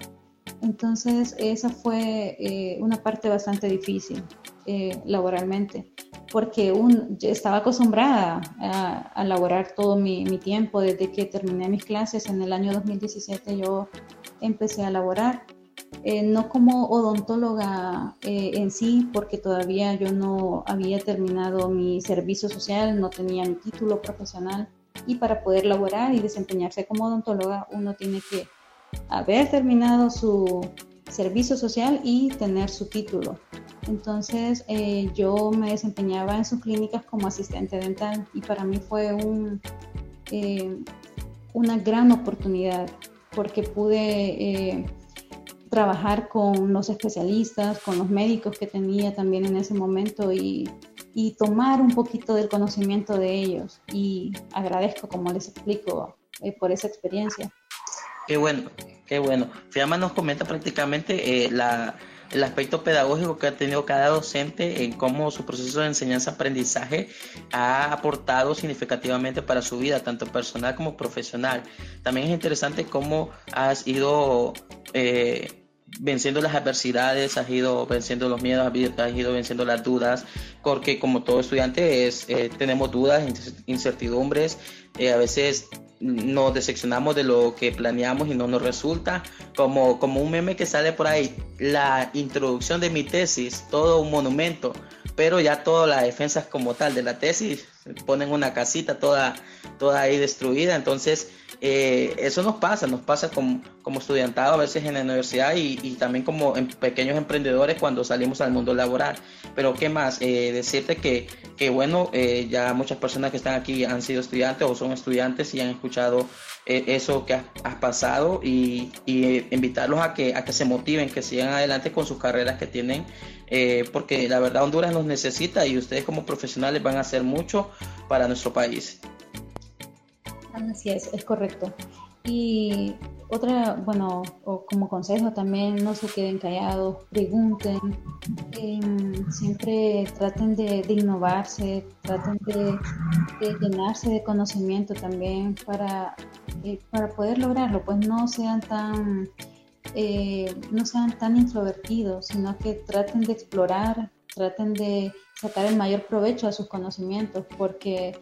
entonces esa fue una parte bastante difícil laboralmente porque un, estaba acostumbrada a, a laborar todo mi, mi, tiempo. Desde que terminé mis clases en el año 2017 yo empecé a laborar eh, no como odontóloga eh, en sí, porque todavía yo no había terminado mi servicio social, no tenía mi título profesional y para poder laborar y desempeñarse como odontóloga uno tiene que haber terminado su servicio social y tener su título. Entonces eh, yo me desempeñaba en sus clínicas como asistente dental y para mí fue un, una gran oportunidad porque pude trabajar con los especialistas, con los médicos que tenía también en ese momento y, tomar un poquito del conocimiento de ellos. Y agradezco, como les explico, eh, por esa experiencia. Qué bueno, qué bueno. Fiamma nos comenta prácticamente eh, la, el aspecto pedagógico que ha tenido cada docente en cómo su proceso de enseñanza-aprendizaje ha aportado significativamente para su vida, tanto personal como profesional. También es interesante cómo has ido eh, venciendo las adversidades, has ido venciendo los miedos, has ido venciendo las dudas, porque como todo estudiante es, eh, tenemos dudas, incertidumbres, eh, a veces nos decepcionamos de lo que planeamos y no nos resulta, como, como un meme que sale por ahí, la introducción de mi tesis, todo un monumento, pero ya todas las defensas como tal de la tesis ponen una casita toda, toda ahí destruida, entonces eh, eso nos pasa, nos pasa como, como estudiantado a veces en la universidad y, también como en pequeños emprendedores cuando salimos al mundo laboral. Pero qué más, eh, decirte que, que bueno, eh, ya muchas personas que están aquí han sido estudiantes o son estudiantes y han escuchado eso que has, pasado y, invitarlos a que, a que se motiven, que sigan adelante con sus carreras que tienen, porque la verdad Honduras nos necesita y ustedes como profesionales van a hacer mucho para nuestro país. Así es, es correcto. Y otra, bueno, como consejo también, no se queden callados, pregunten, em, siempre traten de, innovarse, traten de, llenarse de conocimiento también para, eh, para poder lograrlo, pues no sean tan, eh, no sean tan introvertidos, sino que traten de explorar, traten de sacar el mayor provecho a sus conocimientos, porque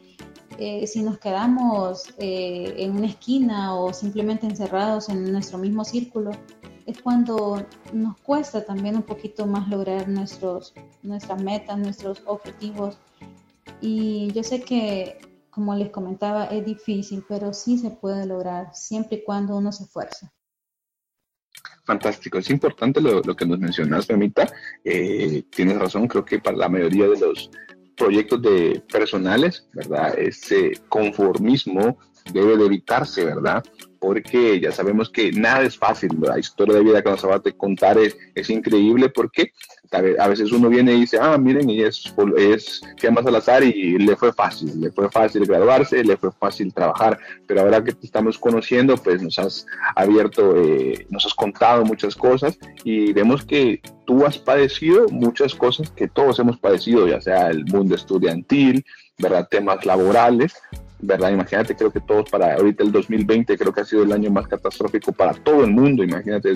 eh, si nos quedamos eh, en una esquina o simplemente encerrados en nuestro mismo círculo, es cuando nos cuesta también un poquito más lograr nuestros, nuestras metas, nuestros objetivos. Y yo sé que, como les comentaba, es difícil, pero sí se puede lograr siempre y cuando uno se esfuerza. Fantástico, es importante lo, que nos mencionas, Memita. Eh, tienes razón, creo que para la mayoría de los proyectos de personales, ¿verdad? Ese conformismo debe de evitarse, ¿verdad? Porque ya sabemos que nada es fácil, la historia de vida que nos acabas de contar es, es increíble porque a veces uno viene y dice, ah, miren, y es, es más al azar y le fue fácil, le fue fácil graduarse, le fue fácil trabajar, pero ahora que te estamos conociendo, pues nos has abierto, eh, nos has contado muchas cosas y vemos que tú has padecido muchas cosas que todos hemos padecido, ya sea el mundo estudiantil, ¿verdad? Temas laborales, ¿verdad? Imagínate, creo que todos para ahorita el 2020 creo que ha sido el año más catastrófico para todo el mundo, imagínate,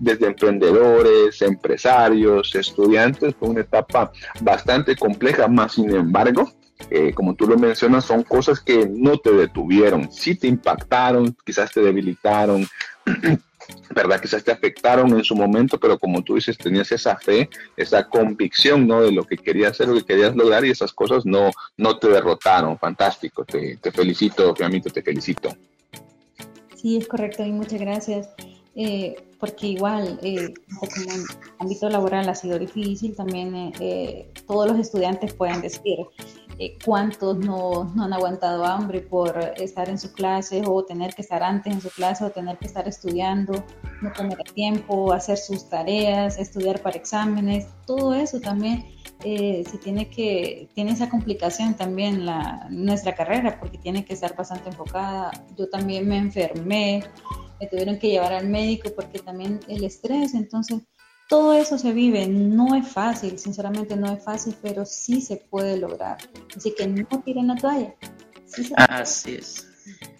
desde, emprendedores, empresarios, estudiantes, fue una etapa bastante compleja, más sin embargo, eh, como tú lo mencionas, son cosas que no te detuvieron, sí te impactaron, quizás te debilitaron, ¿verdad? Quizás te afectaron en su momento, pero como tú dices, tenías esa fe, esa convicción, ¿no? De lo que querías hacer, lo que querías lograr y esas cosas no, no te derrotaron. Fantástico, te, te felicito, Fiamito, te felicito. Sí, es correcto y muchas gracias. Eh, porque igual, eh, en ámbito laboral ha sido difícil, también eh, todos los estudiantes pueden decir, eh, cuántos no, no, han aguantado hambre por estar en su clase o tener que estar antes en su clase o tener que estar estudiando, no tener tiempo, hacer sus tareas, estudiar para exámenes, todo eso también eh, si tiene que, tiene esa complicación también la, nuestra carrera porque tiene que estar bastante enfocada. Yo también me enfermé, me tuvieron que llevar al médico porque también el estrés, entonces todo eso se vive, no es fácil, sinceramente no es fácil, pero sí se puede lograr. Así que no tiren la toalla. así es,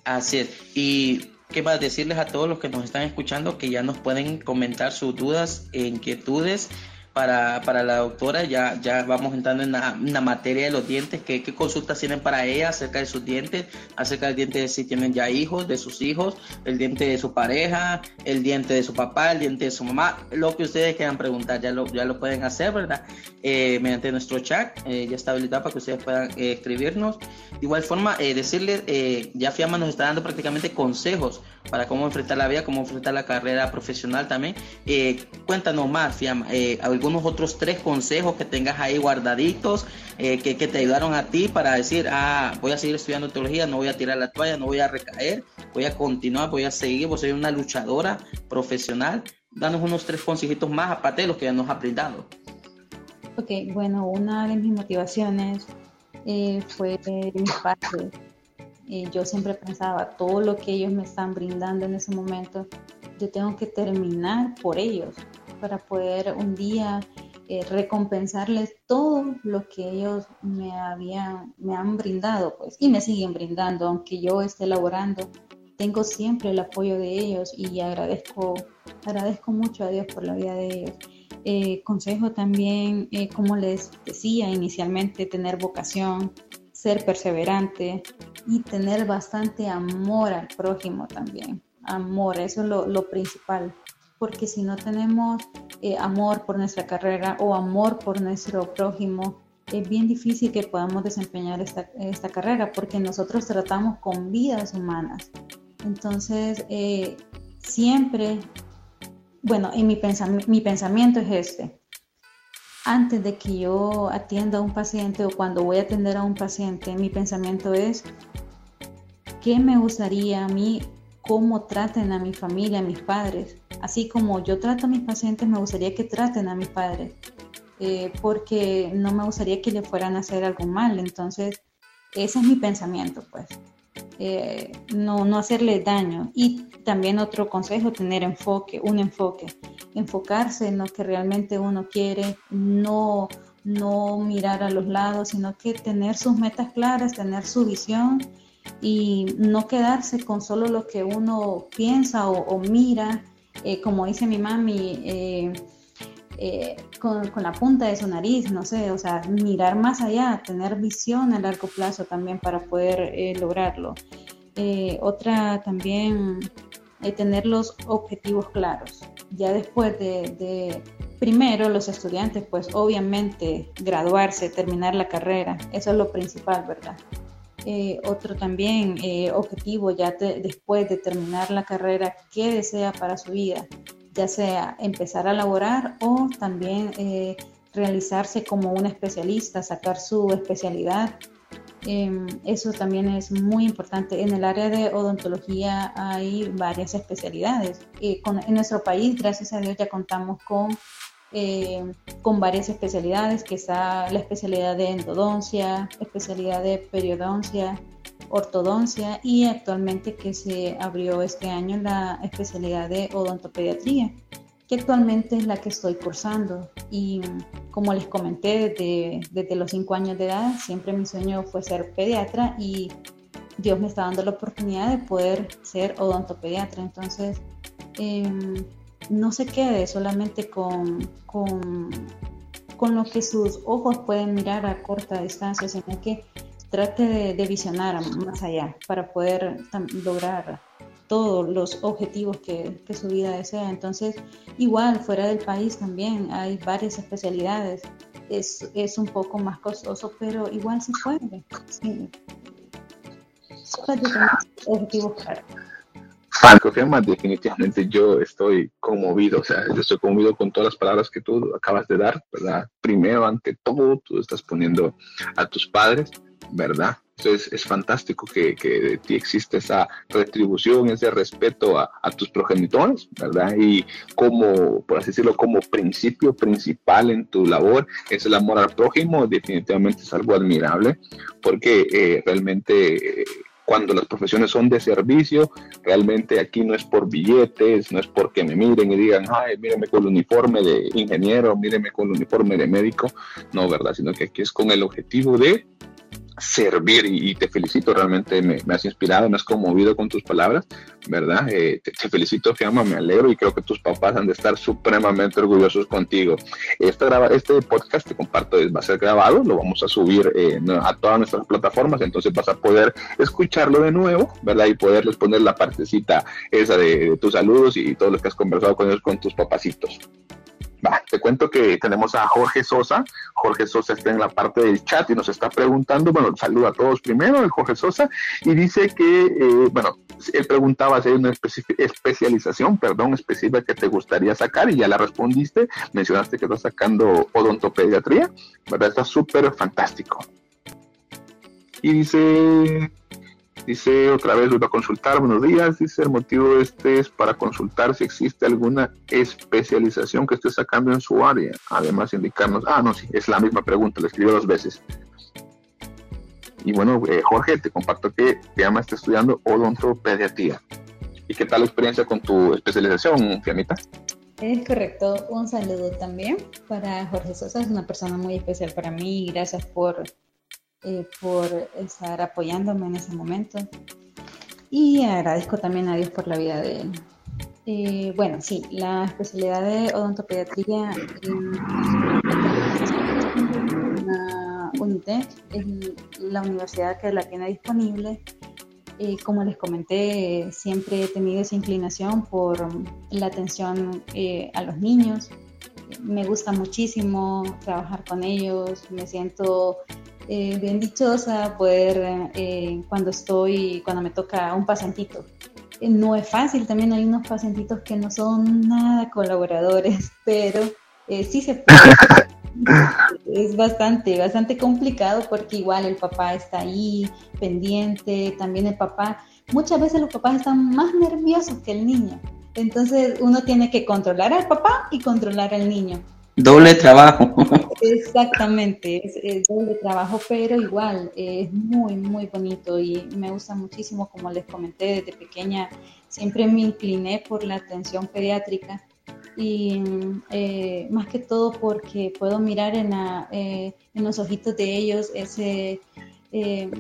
así es. Y qué más decirles a todos los que nos están escuchando que ya nos pueden comentar sus dudas e inquietudes para, para la doctora, ya, ya vamos entrando en la, materia de los dientes, ¿Qué, consultas tienen para ella acerca de sus dientes, acerca del diente de si tienen ya hijos, de sus hijos, el diente de su pareja, el diente de su papá, el diente de su mamá, lo que ustedes quieran preguntar, ya lo, ya lo pueden hacer, ¿verdad? Eh, mediante nuestro chat, eh, ya está habilitado para que ustedes puedan eh, escribirnos. De igual forma, decirles, ya Fiamma nos está dando prácticamente consejos para cómo enfrentar la vida, cómo enfrentar la carrera profesional también. cuéntanos más, Fiamma, algunos otros tres consejos que tengas ahí guardaditos eh, que, te ayudaron a ti para decir, ah, voy a seguir estudiando teología, no voy a tirar la toalla, no voy a recaer, voy a continuar, voy a seguir, voy a ser una luchadora profesional. Danos unos tres consejitos más aparte de los que ya nos has brindado. Ok, bueno, una de mis motivaciones eh, fue de mis. Eh, yo siempre pensaba, todo lo que ellos me están brindando en ese momento, yo tengo que terminar por ellos para poder un día eh, recompensarles todo lo que ellos me habían, me han brindado, pues, y me siguen brindando, aunque yo esté laborando, tengo siempre el apoyo de ellos y agradezco, agradezco mucho a Dios por la vida de ellos. Eh, consejo también, eh, como les decía inicialmente, tener vocación, ser perseverante y tener bastante amor al prójimo también. Amor, eso es lo, lo principal porque si no tenemos eh, amor por nuestra carrera o amor por nuestro prójimo, es bien difícil que podamos desempeñar esta, esta carrera porque nosotros tratamos con vidas humanas. Entonces, eh, siempre, bueno, y mi, mi pensamiento es este. Antes de que yo atienda a un paciente o cuando voy a atender a un paciente, mi pensamiento es, ¿qué me gustaría a mí cómo traten a mi familia, a mis padres. Así como yo trato a mis pacientes, me gustaría que traten a mis padres, eh, porque no me gustaría que le fueran a hacer algo mal. Entonces, ese es mi pensamiento, pues. Eh, no, no hacerle daño. Y también otro consejo, tener enfoque, un enfoque. Enfocarse en lo que realmente uno quiere, no, no mirar a los lados, sino que tener sus metas claras, tener su visión y no quedarse con solo lo que uno piensa o, mira, eh, como dice mi mami, eh, eh, con, la punta de su nariz, no sé, o sea, mirar más allá, tener visión a largo plazo también para poder lograrlo. otra también, tener los objetivos claros. Ya después de, primero los estudiantes, pues obviamente graduarse, terminar la carrera, eso es lo principal, ¿verdad? Eh, otro también eh, objetivo ya después de terminar la carrera, qué desea para su vida, ya sea empezar a laborar o también eh, realizarse como un especialista, sacar su especialidad. Em, eso también es muy importante. En el área de odontología hay varias especialidades. en nuestro país, gracias a Dios, ya contamos con eh, con varias especialidades, que está la especialidad de endodoncia, especialidad de periodoncia, ortodoncia y actualmente que se abrió este año la especialidad de odontopediatría, que actualmente es la que estoy cursando. Y como les comenté, desde, desde los cinco años de edad, siempre mi sueño fue ser pediatra y Dios me está dando la oportunidad de poder ser odontopediatra. Entonces, eh, no se quede solamente con, con, lo que sus ojos pueden mirar a corta distancia, sino que trate de, visionar más allá para poder lograr todos los objetivos que, su vida desea. Entonces, igual fuera del país también hay varias especialidades. Es, es un poco más costoso, pero igual se puede. Sí. objetivos claros. Definitivamente yo estoy conmovido, o sea, yo estoy conmovido con todas las palabras que tú acabas de dar, ¿verdad? Primero, ante todo, tú estás poniendo a tus padres, ¿verdad? Entonces es fantástico que, de ti existe esa retribución, ese respeto a, tus progenitores, ¿verdad? Y como, por así decirlo, como principio principal en tu labor es el amor al prójimo, definitivamente es algo admirable, porque eh, realmente... cuando las profesiones son de servicio, realmente aquí no es por billetes, no es porque me miren y digan, ay, míreme con el uniforme de ingeniero, míreme con el uniforme de médico, no, ¿verdad? Sino que aquí es con el objetivo de servir y, te felicito, realmente me, has inspirado, me has conmovido con tus palabras, ¿verdad? Eh, te, felicito, Fiamma, me alegro y creo que tus papás han de estar supremamente orgullosos contigo. Este, este podcast te comparto, va a ser grabado, lo vamos a subir eh, a todas nuestras plataformas, entonces vas a poder escucharlo de nuevo, ¿verdad? Y poderles poner la partecita esa de, tus saludos y todo lo que has conversado con ellos, con tus papacitos te cuento que tenemos a Jorge Sosa. Jorge Sosa está en la parte del chat y nos está preguntando, bueno, saluda a todos primero, el Jorge Sosa, y dice que, eh, bueno, él preguntaba si hay una especialización, perdón, específica que te gustaría sacar y ya la respondiste. Mencionaste que estás sacando odontopediatría, ¿verdad? Está súper fantástico. Y dice, Dice otra vez, voy a consultar, buenos días. Dice, el motivo este es para consultar si existe alguna especialización que esté sacando en su área. Además, indicarnos, ah, no, sí, es la misma pregunta, la escribió dos veces. Y bueno, eh, Jorge, te comparto que llama, está estudiando odontopediatría. ¿Y qué tal la experiencia con tu especialización, Fiamita? Es correcto. Un saludo también para Jorge Sosa, es una persona muy especial para mí. Gracias por eh, por estar apoyándome en ese momento. Y agradezco también a Dios por la vida de él. Eh, bueno, sí, la especialidad de odontopediatría en la UNITEC es la universidad que la tiene disponible. Eh, como les comenté, siempre he tenido esa inclinación por la atención a los niños. Me gusta muchísimo trabajar con ellos, me siento eh, bien dichosa poder eh, cuando estoy, cuando me toca un pacientito. Eh, no es fácil, también hay unos pacientitos que no son nada colaboradores, pero sí se puede. es bastante, bastante complicado porque igual el papá está ahí pendiente, también el papá, muchas veces los papás están más nerviosos que el niño. Entonces uno tiene que controlar al papá y controlar al niño. Doble trabajo. Exactamente, es, doble trabajo, pero igual es muy, muy bonito y me gusta muchísimo, como les comenté desde pequeña, siempre me incliné por la atención pediátrica y eh, más que todo porque puedo mirar en, eh, en los ojitos de ellos ese... Eh,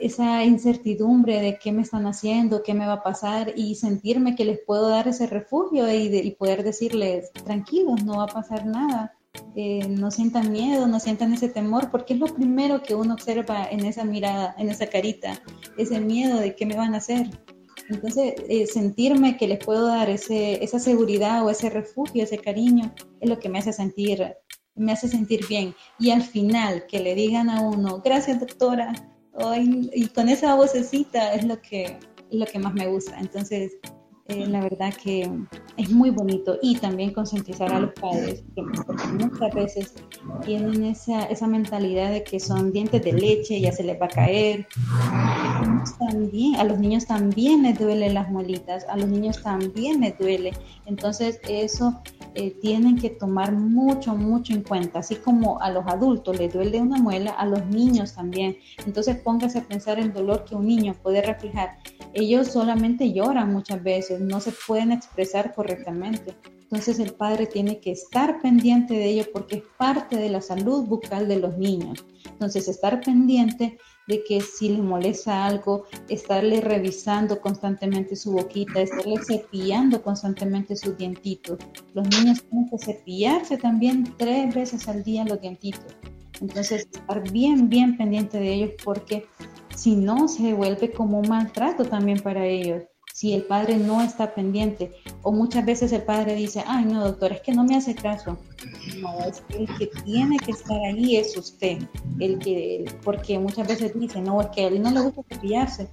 esa incertidumbre de qué me están haciendo, qué me va a pasar y sentirme que les puedo dar ese refugio y, poder decirles, tranquilos, no va a pasar nada, eh, no sientan miedo, no sientan ese temor, porque es lo primero que uno observa en esa mirada, en esa carita, ese miedo de qué me van a hacer. Entonces, eh, sentirme que les puedo dar ese, esa seguridad o ese refugio, ese cariño, es lo que me hace sentir me hace sentir bien. Y al final, que le digan a uno, gracias doctora, y con esa vocecita es lo que, lo que más me gusta. Entonces, eh, la verdad que es muy bonito y también concientizar a los padres, porque muchas veces tienen esa, esa mentalidad de que son dientes de leche, ya se les va a caer. También, a los niños también les duelen las molitas, a los niños también les duele. Entonces, eso eh, tienen que tomar mucho, mucho en cuenta, así como a los adultos les duele una muela, a los niños también. Entonces póngase a pensar el dolor que un niño puede reflejar. Ellos solamente lloran muchas veces, no se pueden expresar correctamente. Entonces el padre tiene que estar pendiente de ello porque es parte de la salud bucal de los niños. Entonces estar pendiente de que si le molesta algo, estarle revisando constantemente su boquita, estarle cepillando constantemente sus dientitos. Los niños tienen que cepillarse también tres veces al día los dientitos. Entonces, estar bien, bien pendiente de ellos porque si no, se vuelve como un maltrato también para ellos si el padre no está pendiente. O muchas veces el padre dice, ay no, doctor, es que no me hace caso. No, es que el que tiene que estar ahí es usted. El que, porque muchas veces dice, no, es que a él no le gusta cepillarse.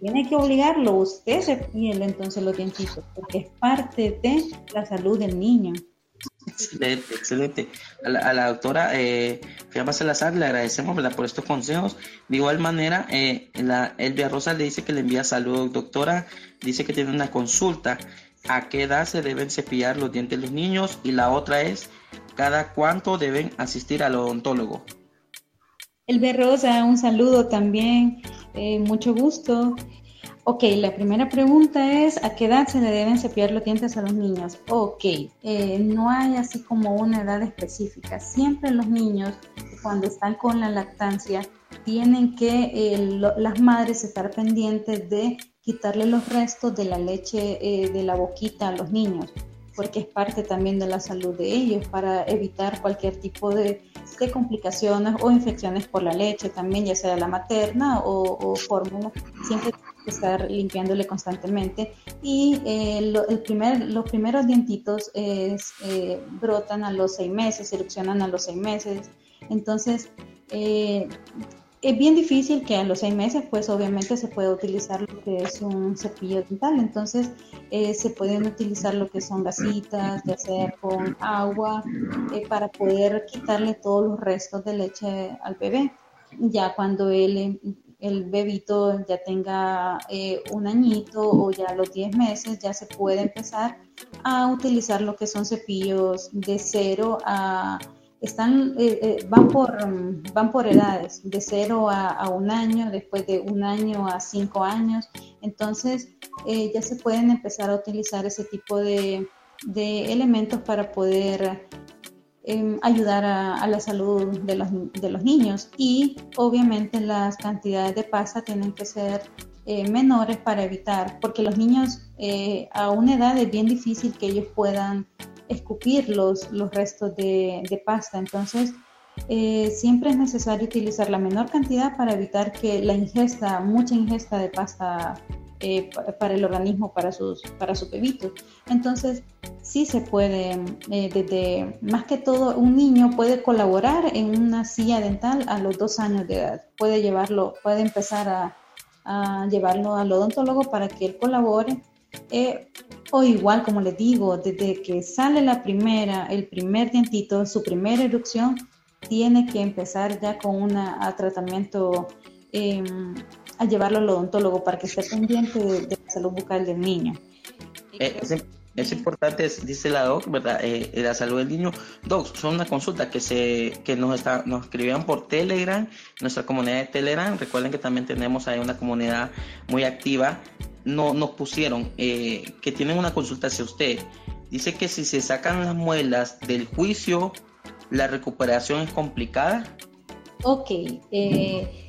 Tiene que obligarlo, usted se entonces los dientitos, porque es parte de la salud del niño. Excelente, excelente. A la, doctora eh, Fiamma Salazar le agradecemos por estos consejos. De igual manera, eh, la, Elvia Rosa le dice que le envía salud, doctora. Dice que tiene una consulta. ¿A qué edad se deben cepillar los dientes los niños? Y la otra es, ¿cada cuánto deben asistir al odontólogo? Elvia Rosa, un saludo también. Eh, mucho gusto. Ok, la primera pregunta es, ¿a qué edad se le deben cepillar los dientes a los niños? Ok, eh, no hay así como una edad específica. Siempre los niños, cuando están con la lactancia, tienen que eh, las madres estar pendientes de quitarle los restos de la leche eh, de la boquita a los niños, porque es parte también de la salud de ellos, para evitar cualquier tipo de, complicaciones o infecciones por la leche también, ya sea la materna o, fórmula. Estar limpiándole constantemente y eh, el primer, los primeros dientitos eh, brotan a los seis meses, erupcionan a los seis meses. Entonces, eh, es bien difícil que a los seis meses, pues obviamente se pueda utilizar lo que es un cepillo dental. Entonces, se pueden utilizar lo que son gasitas, ya sea con agua, para poder quitarle todos los restos de leche al bebé. Ya cuando él el bebito ya tenga eh, un añito o ya a los 10 meses, ya se puede empezar a utilizar lo que son cepillos de cero a están eh, eh, van por van por edades de cero a, un año después de un año a cinco años. Entonces ya se pueden empezar a utilizar ese tipo de, de elementos para poder ayudar a, la salud de los, de los, niños. Y obviamente las cantidades de pasta tienen que ser eh, menores para evitar, porque los niños eh, a una edad es bien difícil que ellos puedan escupir los, los restos de, de pasta, entonces eh, siempre es necesario utilizar la menor cantidad para evitar que la ingesta, mucha ingesta de pasta eh, para el organismo, para sus, para sus bebitos. Entonces, sí se puede, eh, desde más que todo, un niño puede colaborar en una silla dental a los dos años de edad. Puede llevarlo, puede empezar a, a llevarlo al odontólogo para que él colabore. Eh, o igual, como les digo, desde que sale la primera, el primer dientito, su primera erupción, tiene que empezar ya con un tratamiento em, a llevarlo al odontólogo para que esté pendiente de, la salud bucal del niño. Eh, es, importante, dice la doc, ¿verdad? Eh, la salud del niño. Doc, son una consulta que se que nos está, nos escribían por Telegram, nuestra comunidad de Telegram. Recuerden que también tenemos ahí una comunidad muy activa. No, nos pusieron eh, que tienen una consulta hacia usted. Dice que si se sacan las muelas del juicio, la recuperación es complicada. Ok, eh,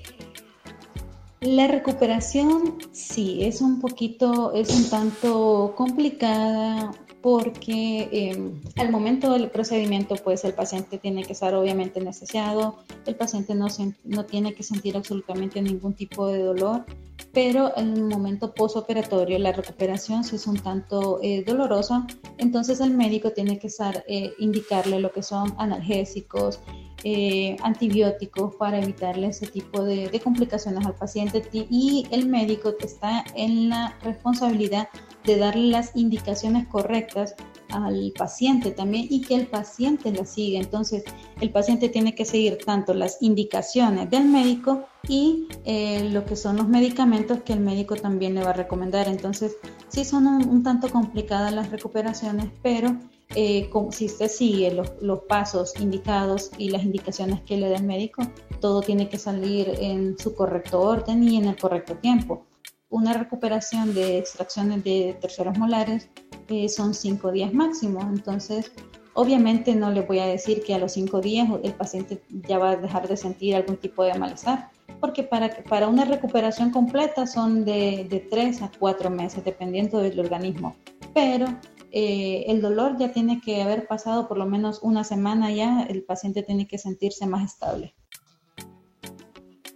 la recuperación sí es un poquito, es un tanto complicada porque em, al momento del procedimiento pues el paciente tiene que estar obviamente anestesiado, el paciente no, no tiene que sentir absolutamente ningún tipo de dolor, pero en el momento postoperatorio la recuperación sí es un tanto eh, dolorosa, entonces el médico tiene que estar, eh, indicarle lo que son analgésicos, eh, antibióticos para evitarle ese tipo de, complicaciones al paciente y el médico está en la responsabilidad de darle las indicaciones correctas al paciente también y que el paciente las siga. Entonces, el paciente tiene que seguir tanto las indicaciones del médico y eh, lo que son los medicamentos que el médico también le va a recomendar. Entonces, sí son un tanto complicadas las recuperaciones, pero eh, si usted sigue los, pasos indicados y las indicaciones que le da el médico, todo tiene que salir en su correcto orden y en el correcto tiempo. Una recuperación de extracciones de terceros molares eh, son cinco días máximo, entonces obviamente no le voy a decir que a los cinco días el paciente ya va a dejar de sentir algún tipo de malestar, porque para, para una recuperación completa son de, de tres a cuatro meses, dependiendo del organismo. Pero eh, el dolor ya tiene que haber pasado por lo menos una semana ya, el paciente tiene que sentirse más estable.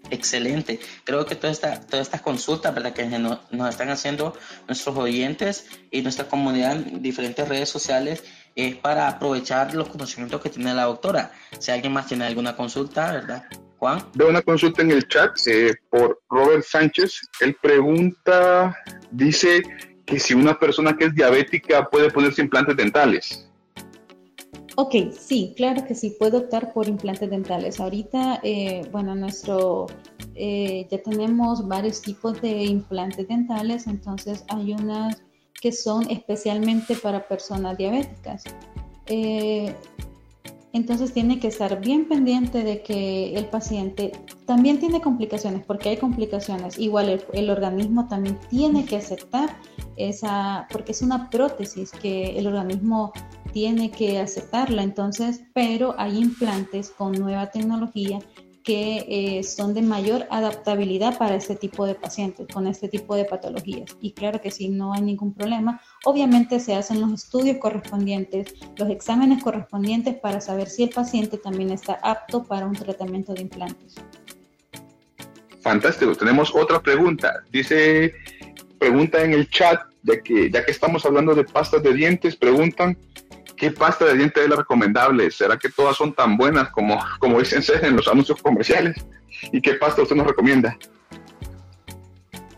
Excelente. Creo que todas esta, todas estas consultas que nos, están haciendo nuestros oyentes y nuestra comunidad en diferentes redes sociales es para aprovechar los conocimientos que tiene la doctora. Si alguien más tiene alguna consulta, ¿verdad? Juan. Veo una consulta en el chat eh, por Robert Sánchez. Él pregunta, dice, que si una persona que es diabética puede ponerse implantes dentales. Ok, sí, claro que sí, puedo optar por implantes dentales. Ahorita, eh, bueno, nuestro, eh, ya tenemos varios tipos de implantes dentales, entonces hay unas que son especialmente para personas diabéticas. Eh, entonces tiene que estar bien pendiente de que el paciente también tiene complicaciones, porque hay complicaciones. Igual el, organismo también tiene que aceptar esa, porque es una prótesis que el organismo tiene que aceptarla. Entonces, pero hay implantes con nueva tecnología que eh, son de mayor adaptabilidad para este tipo de pacientes, con este tipo de patologías. Y claro que sí, no hay ningún problema. Obviamente se hacen los estudios correspondientes, los exámenes correspondientes para saber si el paciente también está apto para un tratamiento de implantes. Fantástico. Tenemos otra pregunta. Dice, pregunta en el chat, que ya que estamos hablando de pastas de dientes, preguntan ¿qué pasta de dientes es la recomendable? ¿Será que todas son tan buenas como, como dicen en los anuncios comerciales? ¿Y qué pasta usted nos recomienda?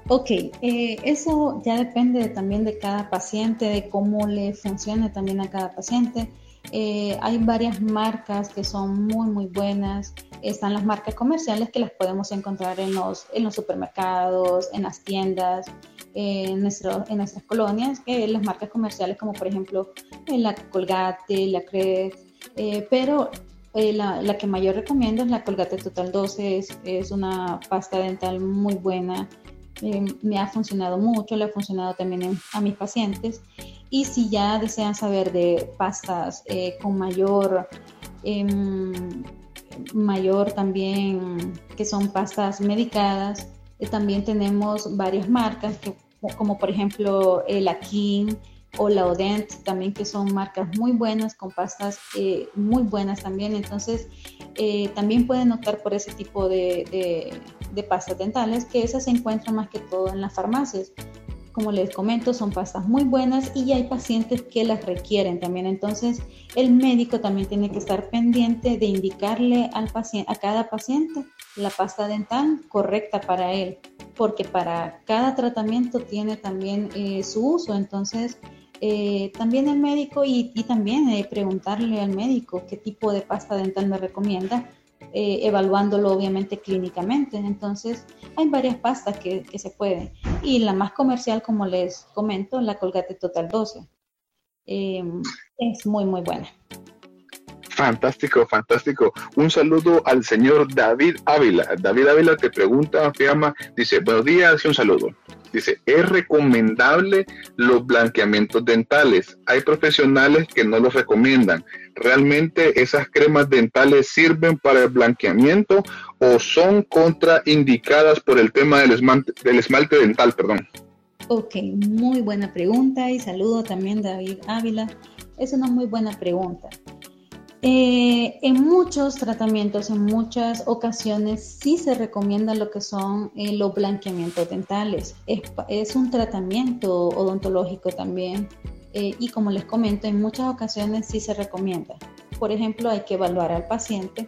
Ok, eh, eso ya depende también de cada paciente, de cómo le funcione también a cada paciente. Eh, hay varias marcas que son muy, muy buenas. Están las marcas comerciales que las podemos encontrar en los, en los supermercados, en las tiendas en, nuestro, en nuestras colonias, que las marcas comerciales como por ejemplo eh, la Colgate, la Cred, eh, pero eh, la, la, que mayor recomiendo es la Colgate Total 12, es, es una pasta dental muy buena, me ha funcionado mucho, le ha funcionado también a mis pacientes. Y si ya desean saber de pastas con mayor, em, mayor también, que son pastas medicadas, también tenemos varias marcas, como por ejemplo la King o la Odent, también que son marcas muy buenas, con pastas eh, muy buenas también. Entonces, eh, también pueden optar por ese tipo de, de pastas dentales, que esas se encuentran más que todo en las farmacias como les comento, son pastas muy buenas y hay pacientes que las requieren también. Entonces, el médico también tiene que estar pendiente de indicarle al paciente, a cada paciente la pasta dental correcta para él, porque para cada tratamiento tiene también eh, su uso. Entonces, eh, también el médico y, también eh, preguntarle al médico qué tipo de pasta dental me recomienda eh, evaluándolo obviamente clínicamente. Entonces, hay varias pastas que, se pueden. Y la más comercial, como les comento, la Colgate Total 12. Em, es muy, muy buena. Fantástico, fantástico. Un saludo al señor David Ávila. David Ávila te pregunta, afirma, dice, buenos días y un saludo. Dice, ¿es recomendable los blanqueamientos dentales? Hay profesionales que no los recomiendan. ¿Realmente esas cremas dentales sirven para el blanqueamiento o son contraindicadas por el tema del esmalte, del esmalte dental? Perdón. Ok, muy buena pregunta y saludo también David Ávila. Es una muy buena pregunta. Eh, en muchos tratamientos, en muchas ocasiones, sí se recomienda lo que son eh, los blanqueamientos dentales. Es, un tratamiento odontológico también. Eh, y como les comento, en muchas ocasiones sí se recomienda. Por ejemplo, hay que evaluar al paciente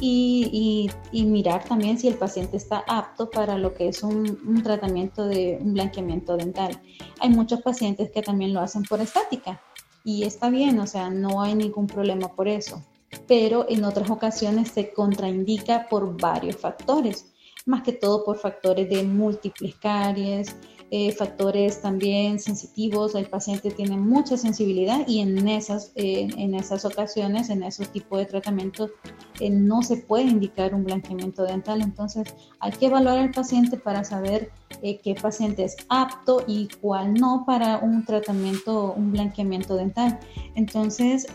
y, mirar también si el paciente está apto para lo que es un, un tratamiento de un blanqueamiento dental. Hay muchos pacientes que también lo hacen por estática y está bien, o sea, no hay ningún problema por eso. Pero en otras ocasiones se contraindica por varios factores, más que todo por factores de múltiples caries, eh, factores también sensitivos, el paciente tiene mucha sensibilidad y en esas, eh, en esas ocasiones, en esos tipos de tratamientos, eh, no se puede indicar un blanqueamiento dental. Entonces hay que evaluar al paciente para saber qué paciente es apto y cuál no para un tratamiento, un blanqueamiento dental. Entonces,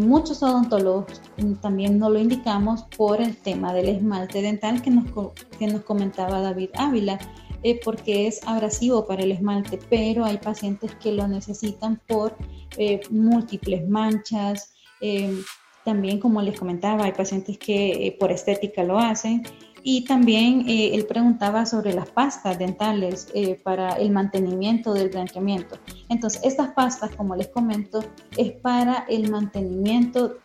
muchos odontólogos también no lo indicamos por el tema del esmalte dental que nos, que nos comentaba David Ávila. Eh, porque es abrasivo para el esmalte, pero hay pacientes que lo necesitan por eh, múltiples manchas. Eh, también, como les comentaba, hay pacientes que por estética lo hacen. Y también él preguntaba sobre las pastas dentales para el mantenimiento del blanqueamiento. Entonces, estas pastas, como les comento, es para el mantenimiento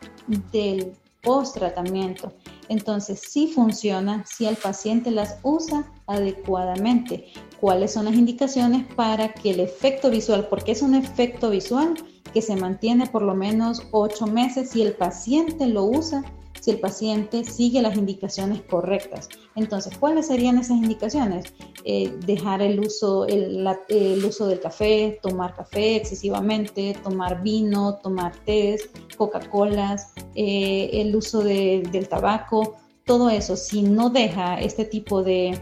del post-tratamiento. Entonces, sí funciona si el paciente las usa adecuadamente. ¿Cuáles son las indicaciones para que el efecto visual, porque es un efecto visual, que se mantiene por lo menos ocho meses si el paciente lo usa si el paciente sigue las indicaciones correctas. Entonces, ¿cuáles serían esas indicaciones? Eh, dejar el uso, el, uso del café, tomar café excesivamente, tomar vino, tomar té, Coca-Colas, eh, el uso del tabaco, todo eso. Si no deja este tipo de,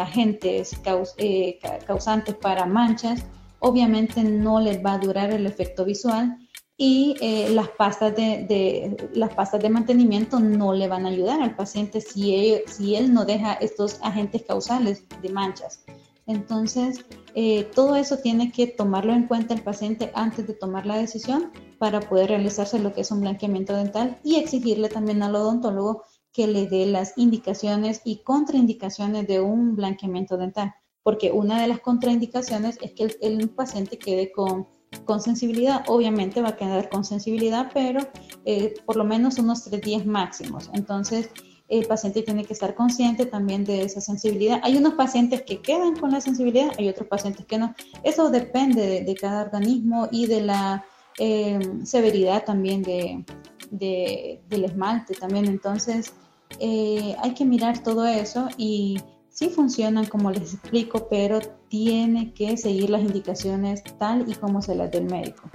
agentes eh, causantes para manchas, obviamente no les va a durar el efecto visual y eh, las, pastas de, las pastas de mantenimiento no le van a ayudar al paciente si él, si él no deja estos agentes causales de manchas. Entonces, eh, todo eso tiene que tomarlo en cuenta el paciente antes de tomar la decisión para poder realizarse lo que es un blanqueamiento dental y exigirle también al odontólogo que le dé las indicaciones y contraindicaciones de un blanqueamiento dental, porque una de las contraindicaciones es que el paciente quede con con sensibilidad, obviamente va a quedar con sensibilidad, pero eh, por lo menos unos tres días máximos. Entonces, el paciente tiene que estar consciente también de esa sensibilidad. Hay unos pacientes que quedan con la sensibilidad, hay otros pacientes que no. Eso depende de, cada organismo y de la eh, severidad también de, del esmalte también. Entonces, eh, hay que mirar todo eso y sí funcionan como les explico, pero tiene que seguir las indicaciones tal y como se las del médico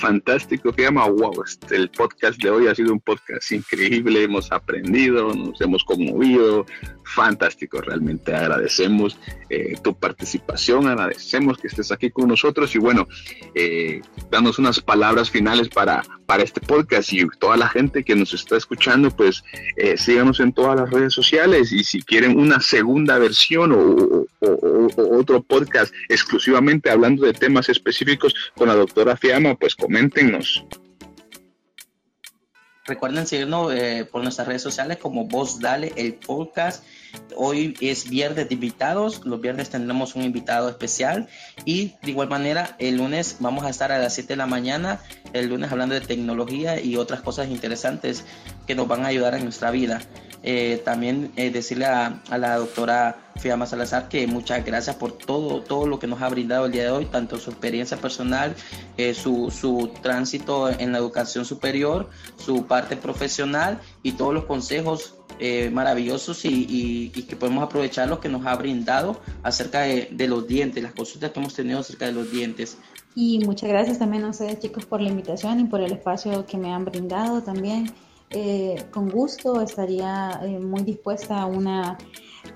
fantástico que llama Wow. Este, el podcast de hoy ha sido un podcast increíble, hemos aprendido, nos hemos conmovido, fantástico, realmente agradecemos eh, tu participación, agradecemos que estés aquí con nosotros y bueno, eh, danos unas palabras finales para, para este podcast y toda la gente que nos está escuchando, pues eh, síganos en todas las redes sociales y si quieren una segunda versión o, otro podcast exclusivamente hablando de temas específicos con la doctora Fiamma, pues coméntenos. Recuerden seguirnos eh, por nuestras redes sociales como Voz Dale, el podcast. Hoy es viernes de invitados. Los viernes tendremos un invitado especial. Y de igual manera, el lunes vamos a estar a las 7 de la mañana. El lunes hablando de tecnología y otras cosas interesantes que nos van a ayudar en nuestra vida. Eh, también eh, decirle a, la doctora Fiamma Salazar que muchas gracias por todo, todo lo que nos ha brindado el día de hoy, tanto su experiencia personal, eh, su, su, tránsito en la educación superior, su parte profesional y todos los consejos maravillosos y, que podemos aprovechar lo que nos ha brindado acerca de, de, los dientes, las consultas que hemos tenido acerca de los dientes. Y muchas gracias también a ustedes chicos por la invitación y por el espacio que me han brindado también. Eh, con gusto estaría eh, muy dispuesta a una,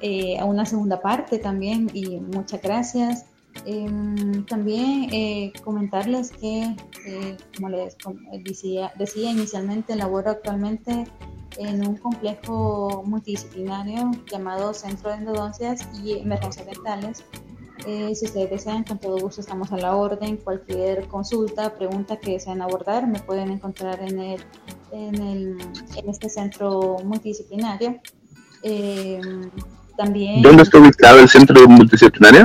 eh, a una segunda parte también y muchas gracias. Em, también comentarles que, como les decía, decía inicialmente, laboro actualmente en un complejo multidisciplinario llamado Centro de Endodoncias y Emergencias Dentales eh, si ustedes desean, con todo gusto estamos a la orden. Cualquier consulta, pregunta que desean abordar, me pueden encontrar en, el, en, el, en este centro multidisciplinario. Eh, también, ¿Dónde está ubicado el centro multidisciplinario?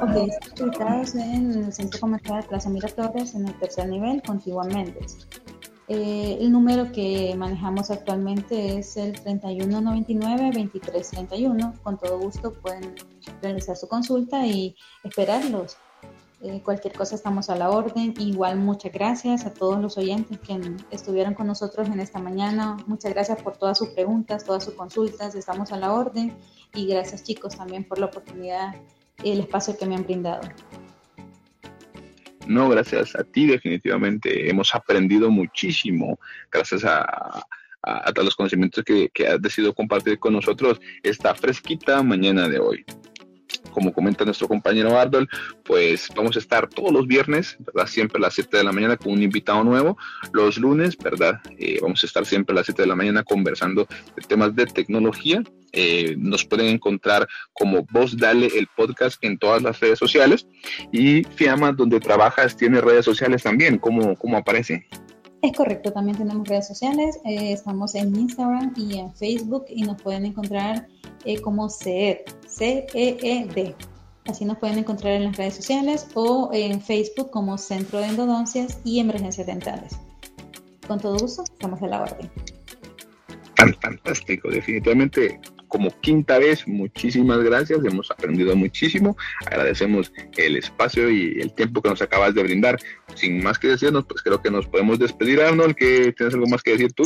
Ok, está ubicado en el centro comercial Plaza Miraflores, en el tercer nivel, contiguo a Méndez. Eh, el número que manejamos actualmente es el 3199-2331. Con todo gusto pueden realizar su consulta y esperarlos. Eh, cualquier cosa estamos a la orden. Igual muchas gracias a todos los oyentes que estuvieron con nosotros en esta mañana. Muchas gracias por todas sus preguntas, todas sus consultas. Estamos a la orden. Y gracias chicos también por la oportunidad y el espacio que me han brindado. No, gracias a ti definitivamente hemos aprendido muchísimo gracias a, todos los conocimientos que, que has decidido compartir con nosotros esta fresquita mañana de hoy como comenta nuestro compañero Ardol, pues vamos a estar todos los viernes, ¿verdad? Siempre a las 7 de la mañana con un invitado nuevo. Los lunes, ¿verdad? Eh, vamos a estar siempre a las 7 de la mañana conversando de temas de tecnología. Eh, nos pueden encontrar como Voz Dale el podcast en todas las redes sociales. Y Fiamma, donde trabajas, tiene redes sociales también. ¿Cómo, cómo aparece? Es correcto, también tenemos redes sociales. Eh, estamos en Instagram y en Facebook y nos pueden encontrar eh, como CEED, C-E-E-D. Así nos pueden encontrar en las redes sociales o en Facebook como Centro de Endodoncias y Emergencias Dentales. Con todo gusto, estamos a la orden. Fantástico, definitivamente como quinta vez, muchísimas gracias, hemos aprendido muchísimo, agradecemos el espacio y el tiempo que nos acabas de brindar. Sin más que decirnos, pues creo que nos podemos despedir, Arnold, que tienes algo más que decir tú.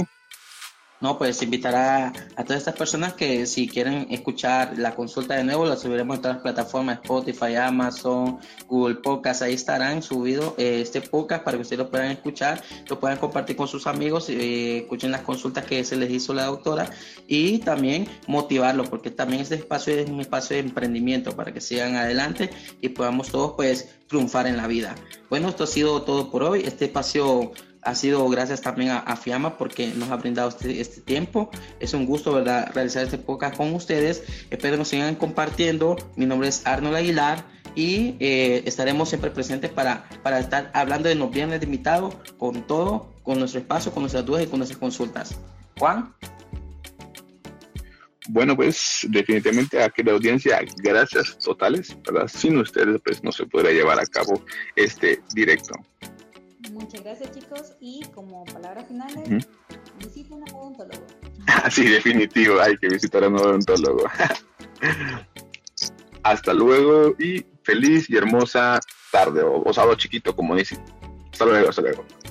No, pues invitar a, todas estas personas que si quieren escuchar la consulta de nuevo, la subiremos en todas las plataformas, Spotify, Amazon, Google Podcast, ahí estarán subido eh, este podcast para que ustedes lo puedan escuchar, lo puedan compartir con sus amigos, eh, escuchen las consultas que se les hizo la doctora y también motivarlos, porque también este espacio es un espacio de emprendimiento para que sigan adelante y podamos todos pues triunfar en la vida. Bueno, esto ha sido todo por hoy, este espacio ha sido gracias también a, Fiamma porque nos ha brindado este, este, tiempo. Es un gusto, ¿verdad?, realizar este podcast con ustedes. Espero nos sigan compartiendo. Mi nombre es Arnold Aguilar y eh, estaremos siempre presentes para, para estar hablando de los viernes de invitado con todo, con nuestro espacio, con nuestras dudas y con nuestras consultas. Juan. Bueno, pues definitivamente a la audiencia, gracias totales, ¿verdad? Sin ustedes, pues no se podría llevar a cabo este directo. Muchas gracias chicos y como palabras finales, visiten a un odontólogo. sí, definitivo, hay que visitar a un odontólogo. Hasta luego y feliz y hermosa tarde o, o sábado chiquito, como dicen. Hasta luego, hasta luego.